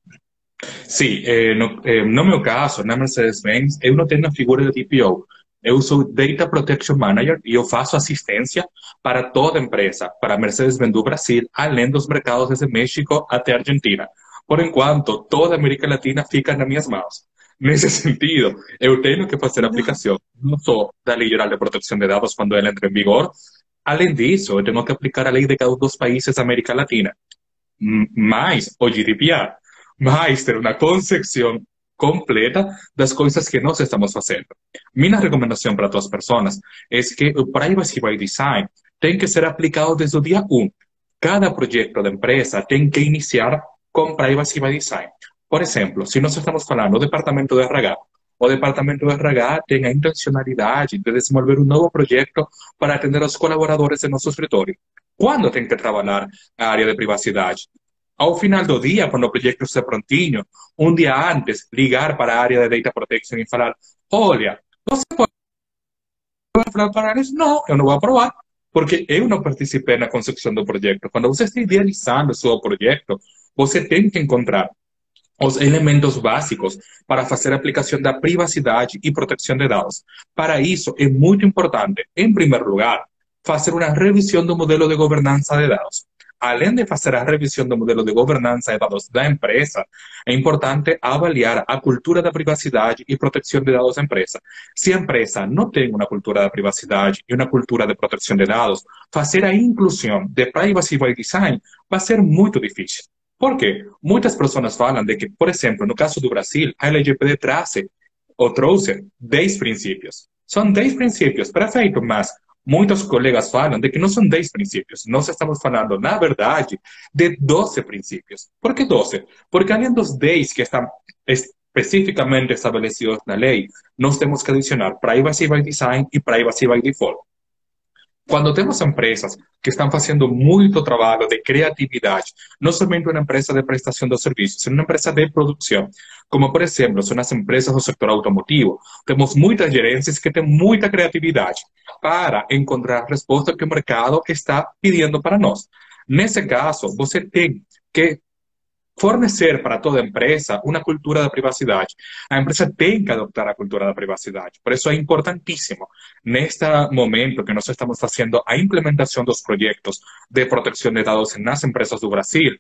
Sim, eh, no, eh, no meu caso, na Mercedes-Benz, eu não tenho a figura de DPO. Eu sou Data Protection Manager e eu faço assistência para toda empresa, para Mercedes-Benz do Brasil, além dos mercados desde México até Argentina. Por enquanto, toda América Latina fica nas minhas mãos. Nesse *laughs* sentido, eu tenho que fazer a aplicação não só da Lei Geral de Proteção de Dados quando ela entra em vigor, além disso, eu tenho que aplicar a lei de cada um dos países da América Latina, mais o GDPR, mais ter uma concepção completa das coisas que nós estamos fazendo. Minha recomendação para todas as pessoas é que o Privacy by Design tem que ser aplicado desde o dia 1. Cada projeto da empresa tem que iniciar com Privacy by Design. Por exemplo, se nós estamos falando do departamento de RH, o departamento de RH tem a intencionalidade de desenvolver um novo projeto para atender os colaboradores do nosso escritório. Quando tem que trabalhar a área de privacidade? Ao final do dia, quando o projeto estiver prontinho, um dia antes, ligar para área de data protection e falar: olha, você pode falar para eles? Não, eu não vou aprovar, porque eu não participei na concepção do projeto. Quando você está idealizando o seu projeto, você tem que encontrar os elementos básicos para fazer a aplicação da privacidade e proteção de dados. Para isso, é muito importante, em primeiro lugar, fazer uma revisão do modelo de governança de dados. Além de fazer a revisão do modelo de governança de dados da empresa, é importante avaliar a cultura da privacidade e proteção de dados da empresa. Se a empresa não tem uma cultura da privacidade e uma cultura de proteção de dados, fazer a inclusão de privacy by design vai ser muito difícil. Por quê? Muitas pessoas falam de que, por exemplo, no caso do Brasil, a LGPD traz ou trouxe 10 princípios. São 10 princípios, perfeito, mas muitos colegas falam de que não são 10 princípios. Nós estamos falando, na verdade, de 12 princípios. Por que 12? Porque além dos 10 que estão especificamente estabelecidos na lei, nós temos que adicionar Privacy by Design e Privacy by Default. Quando temos empresas que estão fazendo muito trabalho de criatividade, não somente uma empresa de prestação de serviços, uma empresa de produção, como por exemplo são as empresas do setor automotivo, temos muitas gerências que têm muita criatividade para encontrar a resposta que o mercado está pedindo para nós. Nesse caso, você tem que fornecer para toda empresa uma cultura da privacidade. A empresa tem que adotar a cultura da privacidade. Por isso é importantíssimo, neste momento que nós estamos fazendo a implementação dos projetos de proteção de dados nas empresas do Brasil,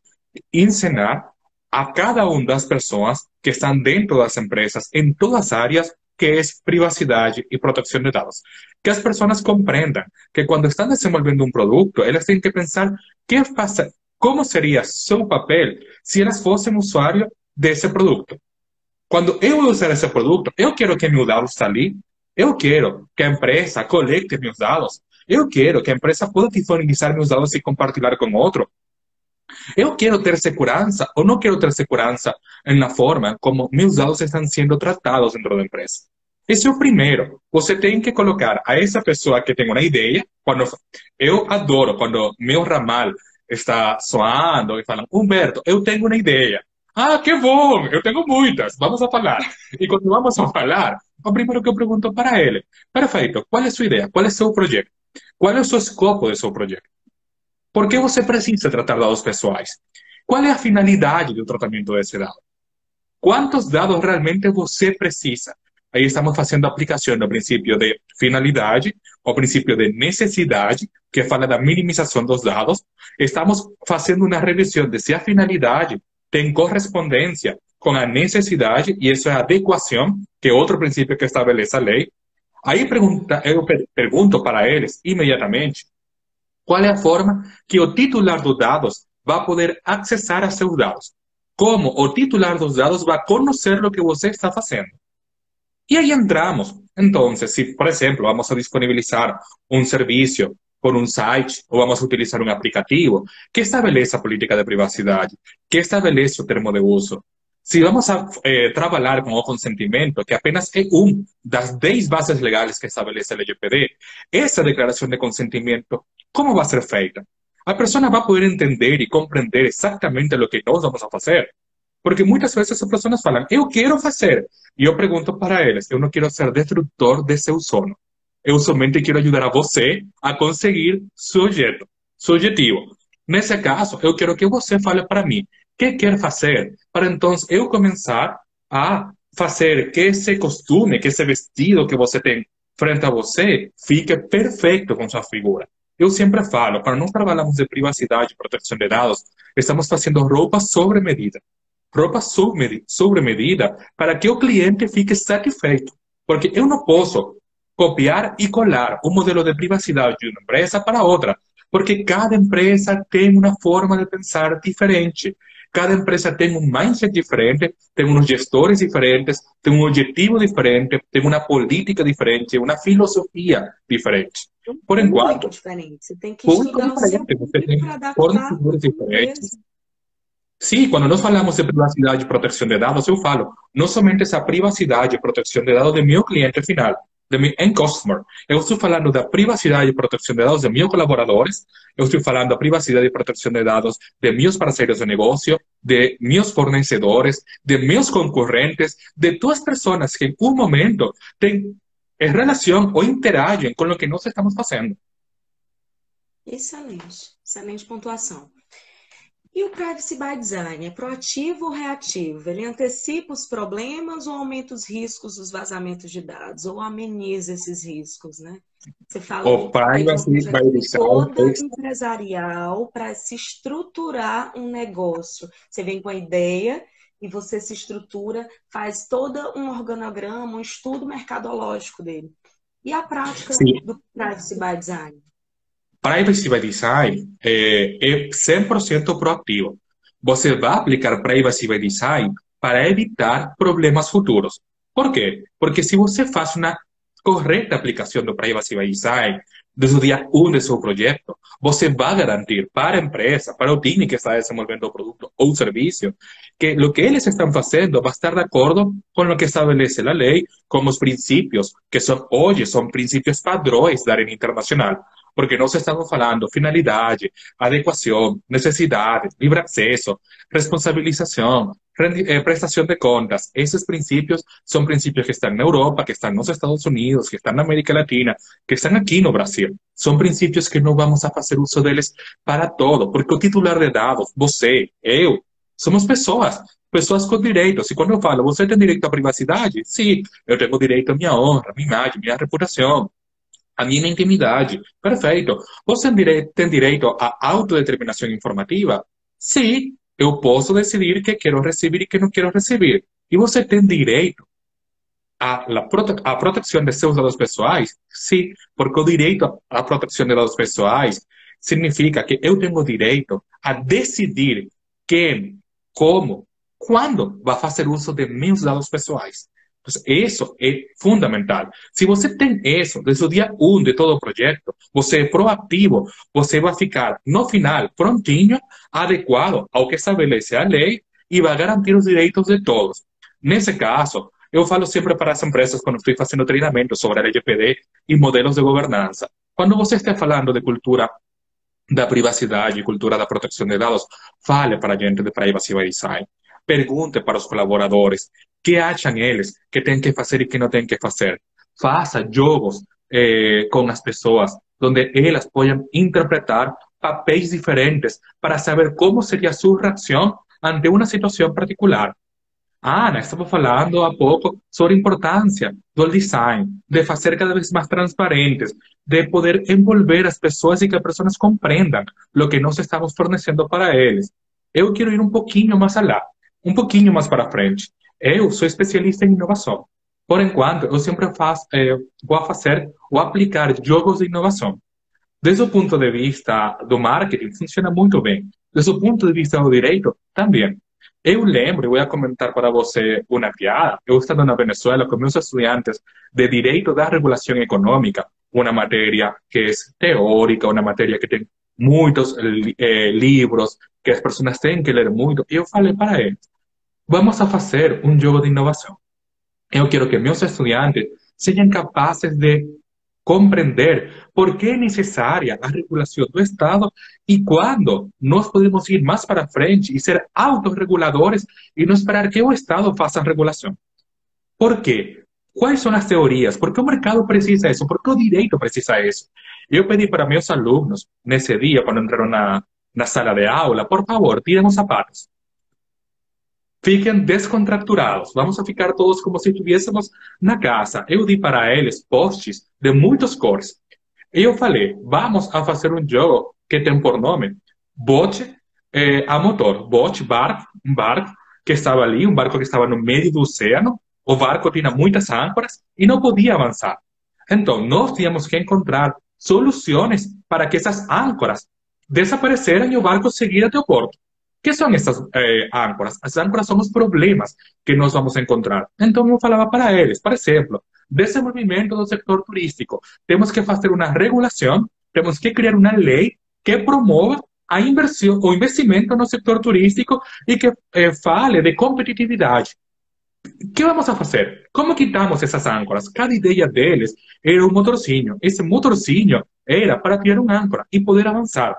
ensinar a cada uma das pessoas que estão dentro das empresas, em todas as áreas, que é privacidade e proteção de dados. Que as pessoas compreendam que quando estão desenvolvendo um produto, elas têm que pensar que passa, como seria seu papel se elas fossem usuário desse produto. Quando eu usar esse produto, eu quero que meu dado está ali, eu quero que a empresa colete meus dados, eu quero que a empresa possa disponibilizar meus dados e compartilhar com outro. Eu quero ter segurança ou não quero ter segurança na forma como meus dados estão sendo tratados dentro da empresa? Esse é o primeiro. Você que colocar a essa pessoa que tem uma ideia. Quando eu adoro quando meu ramal está soando e falam, Humberto, eu tenho uma ideia. Ah, que bom! Eu tenho muitas. Vamos a falar. E quando vamos a falar, o primeiro que eu pergunto para ele, perfeito, qual é a sua ideia? Qual é o seu projeto? Qual é o seu escopo do seu projeto? Por que você precisa tratar dados pessoais? Qual é a finalidade do tratamento desse dado? Quantos dados realmente você precisa? Aí estamos fazendo aplicação do princípio de finalidade, o princípio de necessidade, que fala da minimização dos dados. Estamos fazendo uma revisão de se a finalidade tem correspondência com a necessidade, e isso é adequação, que é outro princípio que estabelece a lei. Aí pergunta, eu pergunto para eles imediatamente qual é a forma que o titular dos dados vai poder acessar a seus dados. Como o titular dos dados vai conhecer o que você está fazendo. E aí entramos. Então, se, por exemplo, vamos a disponibilizar um serviço por um site ou vamos a utilizar um aplicativo que estabeleça a política de privacidade, que estabeleça o termo de uso, se vamos a eh, trabalhar com o consentimento, que apenas é um das 10 bases legais que estabelece a LGPD, essa declaração de consentimento, como vai ser feita? A pessoa vai poder entender e compreender exatamente o que nós vamos a fazer. Porque muitas vezes as pessoas falam, eu quero fazer. E eu pergunto para eles, eu não quero ser destrutor de seu sono. Eu somente quero ajudar a você a conseguir seu objeto, seu objetivo. Nesse caso, eu quero que você fale para mim, que quer fazer, para então eu começar a fazer que esse costume, que esse vestido que você tem frente a você, fique perfeito com sua figura. Eu sempre falo, quando nós trabalhamos de privacidade proteção de dados, estamos fazendo roupa sobre medida. Roupa sobre medida para que o cliente fique satisfeito. Porque eu não posso copiar e colar um modelo de privacidade de uma empresa para outra, porque cada empresa tem uma forma de pensar diferente. Cada empresa tem um mindset diferente, tem uns gestores diferentes, tem um objetivo diferente, tem uma política diferente, uma filosofia diferente. Por enquanto, muito diferente. Você tem que estudar o seu você tem fornecedores diferentes. Sim, quando nós falamos de privacidade e proteção de dados, eu falo não somente essa privacidade e proteção de dados do meu cliente final, de mi end customer. Eu estou falando da privacidade e proteção de dados de meus colaboradores, eu estou falando da privacidade e proteção de dados de meus parceiros de negócio, de meus fornecedores, de meus concorrentes, de todas as pessoas que em um momento têm relação ou interagem com o que nós estamos fazendo. Excelente, excelente pontuação. E o Privacy by Design é proativo ou reativo? Ele antecipa os problemas ou aumenta os riscos dos vazamentos de dados? Ou ameniza esses riscos, né? Você fala o Privacy by Design toda empresarial para se estruturar um negócio. Você vem com a ideia e você se estrutura, faz todo um organograma, um estudo mercadológico dele. E a prática Sim. do Privacy by Design? Privacy by Design é, é 100% proativo. Você vai aplicar Privacy by Design para evitar problemas futuros. Por quê? Porque se você faz uma correta aplicação do Privacy by Design desde o dia 1 do seu projeto, você vai garantir para a empresa, para o time que está desenvolvendo o produto ou serviço, que o que eles estão fazendo vai estar de acordo com o que estabelece a lei, com os princípios, que são hoje são princípios padrões da área internacional porque nós estamos falando finalidade, adequação, necessidade, livre acesso, responsabilização, eh, prestação de contas. Esses princípios são princípios que estão na Europa, que estão nos Estados Unidos, que estão na América Latina, que estão aqui no Brasil. São princípios que não vamos a fazer uso deles para todo, porque o titular de dados, você, eu, somos pessoas, pessoas com direitos. E quando eu falo, você tem direito à privacidade? Sim, eu tenho direito à minha honra, minha imagem, minha reputação a minha intimidade. Perfeito. Você tem direito à autodeterminação informativa? Sim, eu posso decidir que quero receber e que não quero receber. E você tem direito à, à proteção de seus dados pessoais? Sim, porque o direito à proteção de dados pessoais significa que eu tenho direito a decidir quem, como, quando vai fazer uso de meus dados pessoais. Então, isso é fundamental. Se você tem isso desde o dia 1 um de todo o projeto, você é proativo, você vai ficar, no final, prontinho, adequado ao que estabelece a lei e vai garantir os direitos de todos. Nesse caso, eu falo sempre para as empresas quando estou fazendo treinamento sobre a LGPD e modelos de governança. Quando você está falando de cultura da privacidade, cultura da proteção de dados, fale para gente de privacy by design. Pergunte para os colaboradores que acham eles que tem que fazer e que não tem que fazer. Faça jogos eh, com as pessoas, onde elas possam interpretar papéis diferentes para saber como seria sua reação ante uma situação particular. A Ana estava falando há pouco sobre a importância do design, de fazer cada vez mais transparentes, de poder envolver as pessoas e que as pessoas compreendam o que nós estamos fornecendo para eles. Eu quero ir um pouquinho mais além, um pouquinho mais para frente. Eu sou especialista em inovação. Por enquanto, eu sempre faço, eh, vou fazer ou aplicar jogos de inovação. Desde o ponto de vista do marketing, funciona muito bem. Desde o ponto de vista do direito, também. Eu lembro, vou comentar para você uma piada. Eu estava na Venezuela com meus estudantes de Direito da Regulação Econômica, uma matéria que é teórica, uma matéria que tem muitos eh, livros, que as pessoas têm que ler muito. E eu falei para eles, vamos a fazer um jogo de inovação. Eu quero que meus estudantes sejam capazes de compreender por que é necessária a regulação do Estado e quando nós podemos ir mais para frente e ser autorreguladores e não esperar que o Estado faça a regulação. Por quê? Quais são as teorias? Por que o mercado precisa isso? Por que o direito precisa isso? Eu pedi para meus alunos, nesse dia, quando entraram na, na sala de aula, por favor, tirem os sapatos fiquem descontracturados. Vamos a ficar todos como se estivéssemos na casa. Eu di para eles posts de muitas cores. Eu falei, vamos a fazer um jogo que tem por nome bote eh, a motor. Bote, barco, um barco que estava ali, um barco que estava no meio do oceano. O barco tinha muitas âncoras e não podia avançar. Então, nós tínhamos que encontrar soluções para que essas âncoras desapareceram e o barco seguir até o porto. Que son estas eh, áncoras? As áncoras son os problemas que nós vamos encontrar. Então, eu falava para eles, por exemplo, desenvolvimento do sector turístico. Temos que fazer uma regulação, temos que criar uma lei que promova a inversão, o investimento no sector turístico e que eh, fale de competitividade. O que vamos a fazer? Como quitamos essas âncoras? Cada ideia deles era um motorzinho. Esse motorzinho era para tirar uma âncora e poder avançar.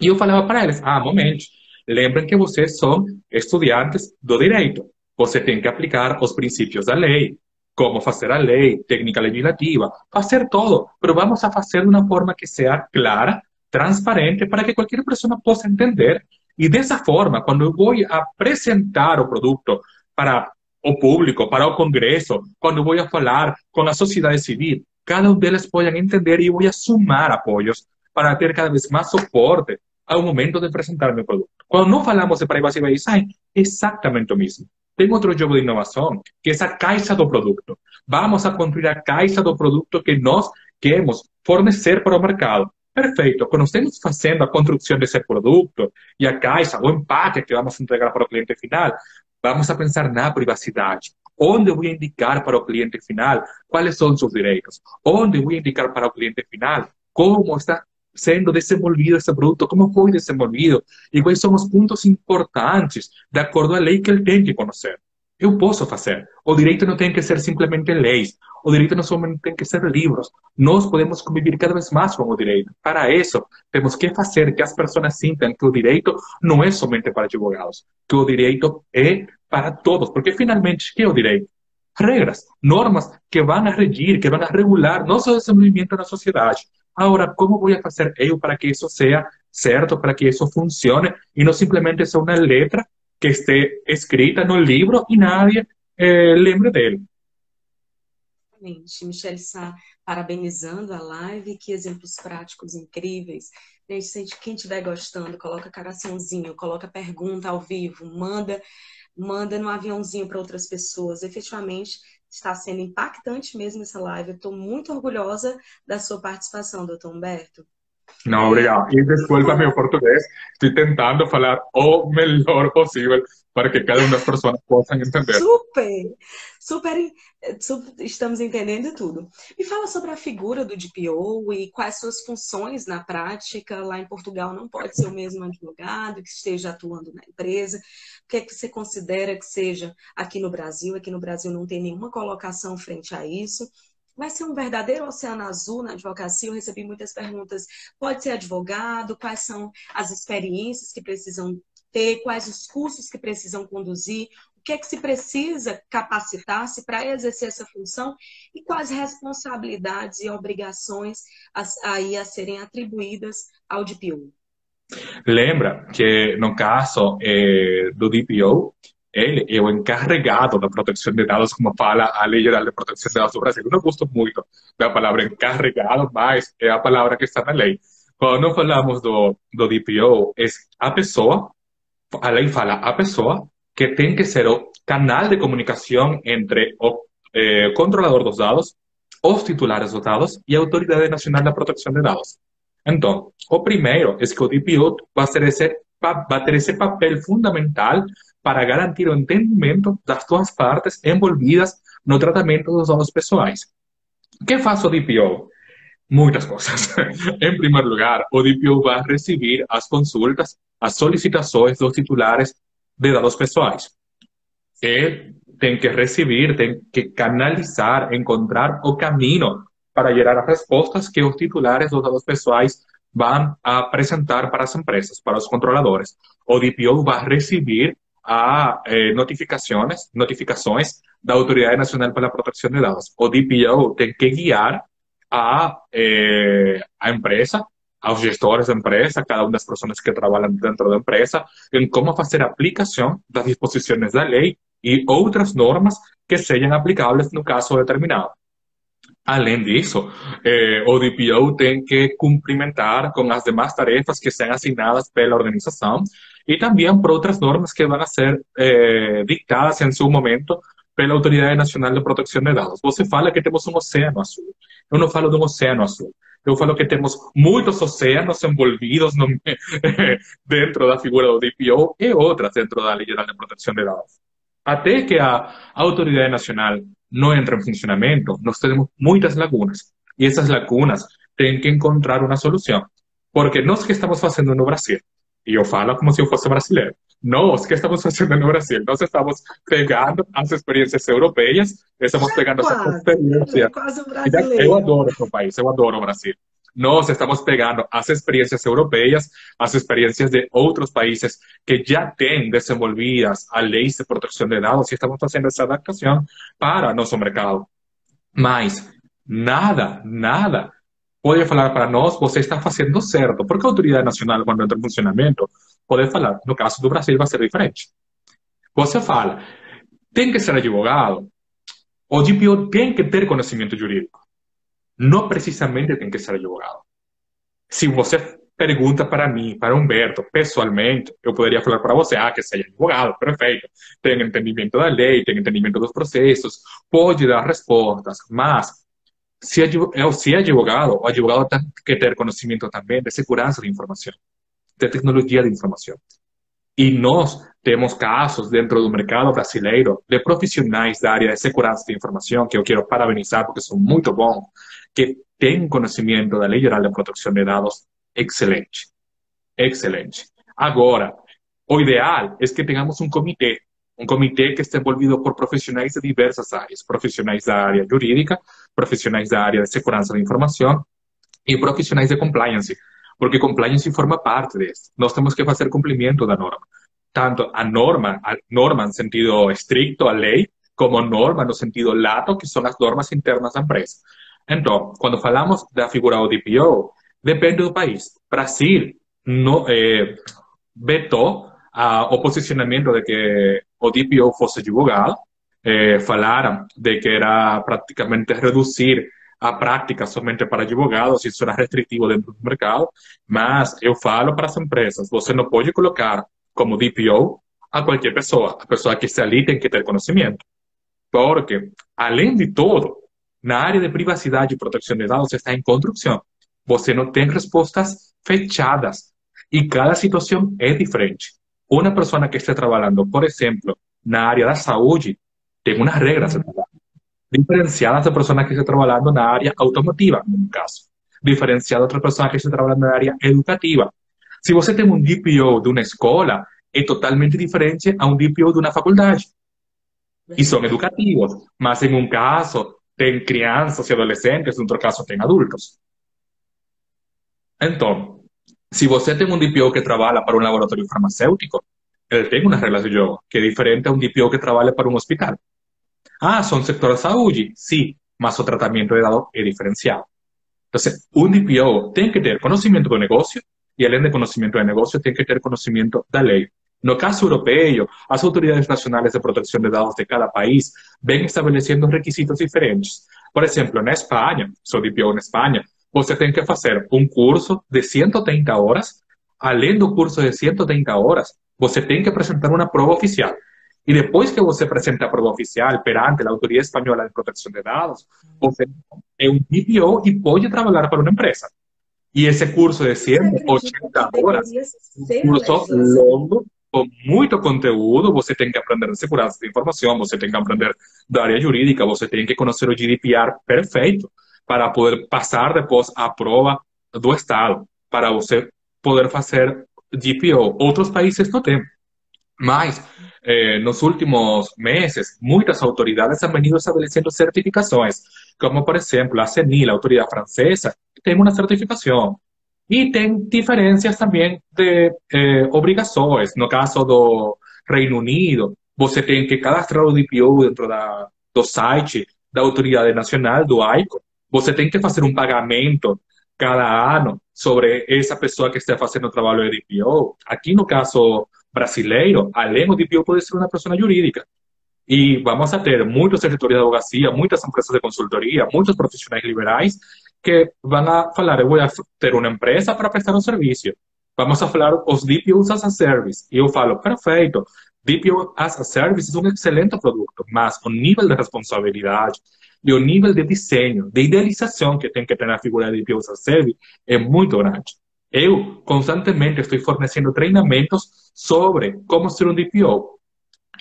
E eu falava para eles, ah, momento, Lembrem que vocês são estudantes do direito. Você tem que aplicar os princípios da lei, como fazer a lei, técnica legislativa, fazer todo, mas vamos a fazer de uma forma que seja clara, transparente, para que qualquer pessoa possa entender. E dessa forma, quando eu vou apresentar o produto para o público, para o Congresso, quando vou falar com a sociedade civil, cada um deles pode entender e vou sumar apoios para ter cada vez mais suporte ao momento de apresentar meu produto. Quando não falamos de privacy by design, exatamente o mesmo. Tem outro jogo de inovação, que é a caixa do produto. Vamos a construir a caixa do produto que nós queremos fornecer para o mercado. Perfeito. Quando estamos fazendo a construção desse produto e a caixa, o empaque que vamos entregar para o cliente final, vamos a pensar na privacidade. Onde eu vou indicar para o cliente final quais são seus direitos? Onde eu vou indicar para o cliente final como está sendo desenvolvido esse produto, como foi desenvolvido e quais são os pontos importantes de acordo à lei que ele tem que conhecer. Eu posso fazer. O direito não tem que ser simplesmente leis. O direito não somente tem que ser livros. Nós podemos conviver cada vez mais com o direito. Para isso, temos que fazer que as pessoas sintam que o direito não é somente para advogados, que o direito é para todos. Porque, finalmente, que é o direito? Regras, normas que vão a regir, que vão a regular nosso desenvolvimento na sociedade. Agora, como vou fazer eu para que isso seja certo, para que isso funcione e não simplesmente seja uma letra que esteja escrita no livro e nadie eh, lembre dele? Exatamente. Michelle Sá, parabenizando a live, que exemplos práticos incríveis. Gente, quem estiver gostando, coloca coraçãozinho, coloca pergunta ao vivo, manda manda no aviãozinho para outras pessoas. Efetivamente, está sendo impactante mesmo essa live. Eu estou muito orgulhosa da sua participação, doutor Humberto. Não, obrigado. E desculpa meu português, estou tentando falar o melhor possível, para que cada uma das pessoas possa entender. Super, super, super, estamos entendendo tudo. Me fala sobre a figura do DPO e quais suas funções na prática. Lá em Portugal não pode ser o mesmo advogado que esteja atuando na empresa. O que é que você considera que seja aqui no Brasil? Aqui no Brasil não tem nenhuma colocação frente a isso. Vai ser um verdadeiro oceano azul na advocacia? Eu recebi muitas perguntas. Pode ser advogado? Quais são as experiências que precisam ter, quais os cursos que precisam conduzir, o que é que se precisa capacitar-se para exercer essa função e quais responsabilidades e obrigações aí a serem atribuídas ao DPO. Lembra que no caso eh, do DPO, ele é o encarregado da proteção de dados, como fala a Lei Geral de Proteção de Dados do Brasil. Eu não gosto muito da palavra encarregado, mas é a palavra que está na lei. Quando falamos do, do DPO, é a pessoa a lei fala a pessoa que tem que ser o canal de comunicação entre o eh, controlador dos dados, os titulares dos dados e a Autoridade Nacional da Proteção de Dados. Então, o primeiro é que o DPO vai ter esse, vai ter esse papel fundamental para garantir o entendimento das duas partes envolvidas no tratamento dos dados pessoais. O que faz o DPO? Muitas coisas. *laughs* em primeiro lugar, o DPO vai receber as consultas as solicitações dos titulares de dados pessoais. Ele tem que receber, tem que canalizar, encontrar o caminho para gerar as respostas que os titulares dos dados pessoais vão apresentar para as empresas, para os controladores. O DPO vai receber a eh, notificações, notificações da Autoridade Nacional para a Proteção de Dados. O DPO tem que guiar a, eh, a empresa aos gestores da empresa, cada uma das pessoas que trabalham dentro da empresa, em como fazer aplicação das disposições da lei e outras normas que sejam aplicáveis no caso determinado. Além disso, eh, o DPO tem que cumprimentar com as demais tarefas que são assignadas pela organização e também por outras normas que vão ser eh, dictadas em seu momento pela Autoridade Nacional de Proteção de Dados. Você fala que temos um oceano azul. Eu não falo de um oceano azul. Eu falo que temos muitos oceanos envolvidos no, *laughs* dentro da figura do DPO e outras dentro da Lei Geral de Proteção de Dados. Até que a Autoridade Nacional não entre em funcionamento, nós temos muitas lagunas. E essas lagunas têm que encontrar uma solução. Porque nós que estamos fazendo no Brasil, e eu falo como se eu fosse brasileiro, nós que estamos fazendo no Brasil, nós estamos pegando as experiências europeias, estamos pegando quase, essa experiência. Quase eu adoro país, eu adoro o Brasil. Nós estamos pegando as experiências europeias, as experiências de outros países que já têm desenvolvidas a lei de proteção de dados e estamos fazendo essa adaptação para nosso mercado. Mas nada, nada pode falar para nós, você está fazendo certo. Porque a autoridade nacional, quando entra em funcionamento, pode falar. No caso do Brasil, vai ser diferente. Você fala, tem que ser advogado. O DPO tem que ter conhecimento jurídico. Não precisamente tem que ser advogado. Se você pergunta para mim, para Humberto, pessoalmente, eu poderia falar para você, ah, que seja advogado, perfeito, tem entendimento da lei, tem entendimento dos processos, pode dar respostas, mas se se é advogado, o advogado tem que ter conhecimento também de segurança de informação, de tecnologia de informação. E nós temos casos dentro do mercado brasileiro de profissionais da área de segurança de informação, que eu quero parabenizar porque são muito bons, que têm conhecimento da Lei Geral de Proteção de Dados excelente. Excelente. Agora, o ideal é que tenhamos um comitê um comitê que está envolvido por profissionais de diversas áreas, profissionais da área jurídica, profissionais da área de segurança da informação e profissionais de compliance, porque compliance forma parte disso. Nós temos que fazer cumprimento da norma, tanto a norma, a norma em sentido estricto, a lei, como norma no sentido lato, que são as normas internas da empresa. Então, quando falamos da figura do DPO, depende do país. Brasil no, eh, vetou a, o de que o DPO fosse divulgado, eh, de que era praticamente reduzir a prática somente para advogados, isso era restritivo dentro do mercado, mas eu falo para as empresas, você não pode colocar como DPO a qualquer pessoa, a pessoa que está ali tem que ter conhecimento, porque, além de tudo, na área de privacidade e proteção de dados está em construção, você não tem respostas fechadas, e cada situação é diferente. Uma pessoa que esteja trabalhando, por exemplo, na área da saúde, tem umas regras diferenciadas da pessoa que esteja trabalhando na área automotiva, no caso. Diferenciada de outra pessoa que esteja trabalhando na área educativa. Se você tem um DPO de uma escola, é totalmente diferente a um DPO de uma faculdade. E são educativos. Mas em um caso, tem crianças e adolescentes, em outro caso, tem adultos. Então, se você tem um DPO que trabalha para um laboratório farmacêutico, ele tem umas regras de jogo, que é diferente a um DPO que trabalha para um hospital. Ah, são sector de saúde? Sim, mas o tratamento de dados é diferenciado. Então, um DPO tem que ter conhecimento do negócio e, além de conhecimento do negócio, tem que ter conhecimento da lei. No caso europeo, as autoridades nacionales de protección de datos de cada país ven estableciendo requisitos diferentes. Por exemplo, na Espanha, sou DPO na Espanha, você tem que fazer um curso de 130 horas. Além do curso de 130 horas, você tem que apresentar uma prova oficial. E depois que você apresenta a prova oficial perante a Autoridade Espanhola de Proteção de Dados, você é um DPO e pode trabalhar para uma empresa. E esse curso de 180 horas, um curso longo, com muito conteúdo, você tem que aprender de segurança de informação, você tem que aprender da área jurídica, você tem que conhecer o GDPR perfeito para poder passar depois a prova do Estado, para você poder fazer GPO. Outros países não têm. Mas, eh, nos últimos meses, muitas autoridades han venido estabelecendo certificações, como, por exemplo, a CENIL, a autoridade francesa, tem uma certificação. E tem diferenças também de eh. No caso do Reino Unido, você tem que cadastrar o DPO dentro da, do site da Autoridade Nacional, do AICO. Você tem que fazer um pagamento cada ano sobre essa pessoa que está fazendo o trabalho de DPO. Aqui, no caso brasileiro, além do DPO pode ser uma pessoa jurídica. E vamos a ter muitos escritórios de advocacia, muitas empresas de consultoria, muitos profissionais liberais que van a falar, eu vou ter uma empresa para prestar um serviço. Vamos a falar os DPOs as a service. E eu falo, perfeito, DPO as a service é um excelente produto, mas o nível de responsabilidade e o nível de desenho, de idealização que tem que ter a figura de DPO as a service é muito grande. Eu constantemente estou fornecendo treinamentos sobre como ser um DPO.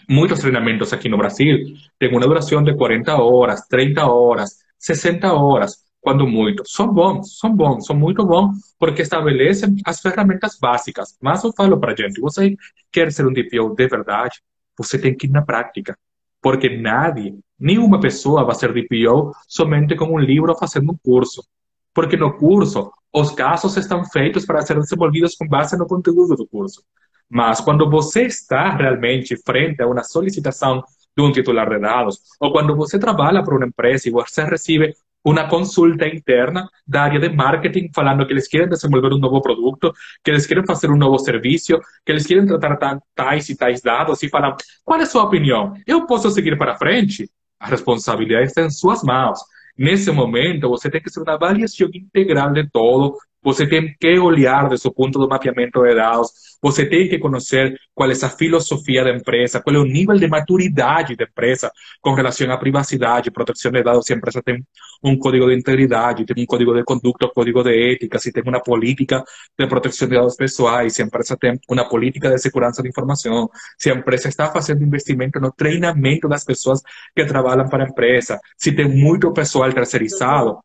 Muitos treinamentos aqui no Brasil têm uma duração de 40 horas, 30 horas, 60 horas quando muito. São bons, são bons, são muito bons, porque estabelecem as ferramentas básicas. Mas eu falo para gente, você quer ser um DPO de verdade, você tem que ir na prática. Porque nadie, nenhuma pessoa vai ser DPO somente com um livro fazendo um curso. Porque no curso, os casos estão feitos para ser desenvolvidos com base no conteúdo do curso. Mas quando você está realmente frente a uma solicitação de um titular de dados, ou quando você trabalha para uma empresa e você recebe una consulta interna da área de marketing falando que eles querem desenvolver um novo produto, que eles querem fazer um novo serviço, que eles querem tratar tais e tais dados e falam, qual é a sua opinião? Eu posso seguir para frente? A responsabilidade está em suas mãos. Nesse momento, você tem que fazer uma avaliação integral de todo, você tem que olhar desde o ponto do mapeamento de dados, você tem que conhecer qual é a filosofia da empresa, qual é o nível de maturidade da empresa com relação à privacidade, proteção de dados, se a empresa tem um código de integridade, tem um código de conduta, código de ética, se tem uma política de proteção de dados pessoais, se a empresa tem uma política de segurança de informação, se a empresa está fazendo investimento no treinamento das pessoas que trabalham para a empresa, se tem muito pessoal terceirizado,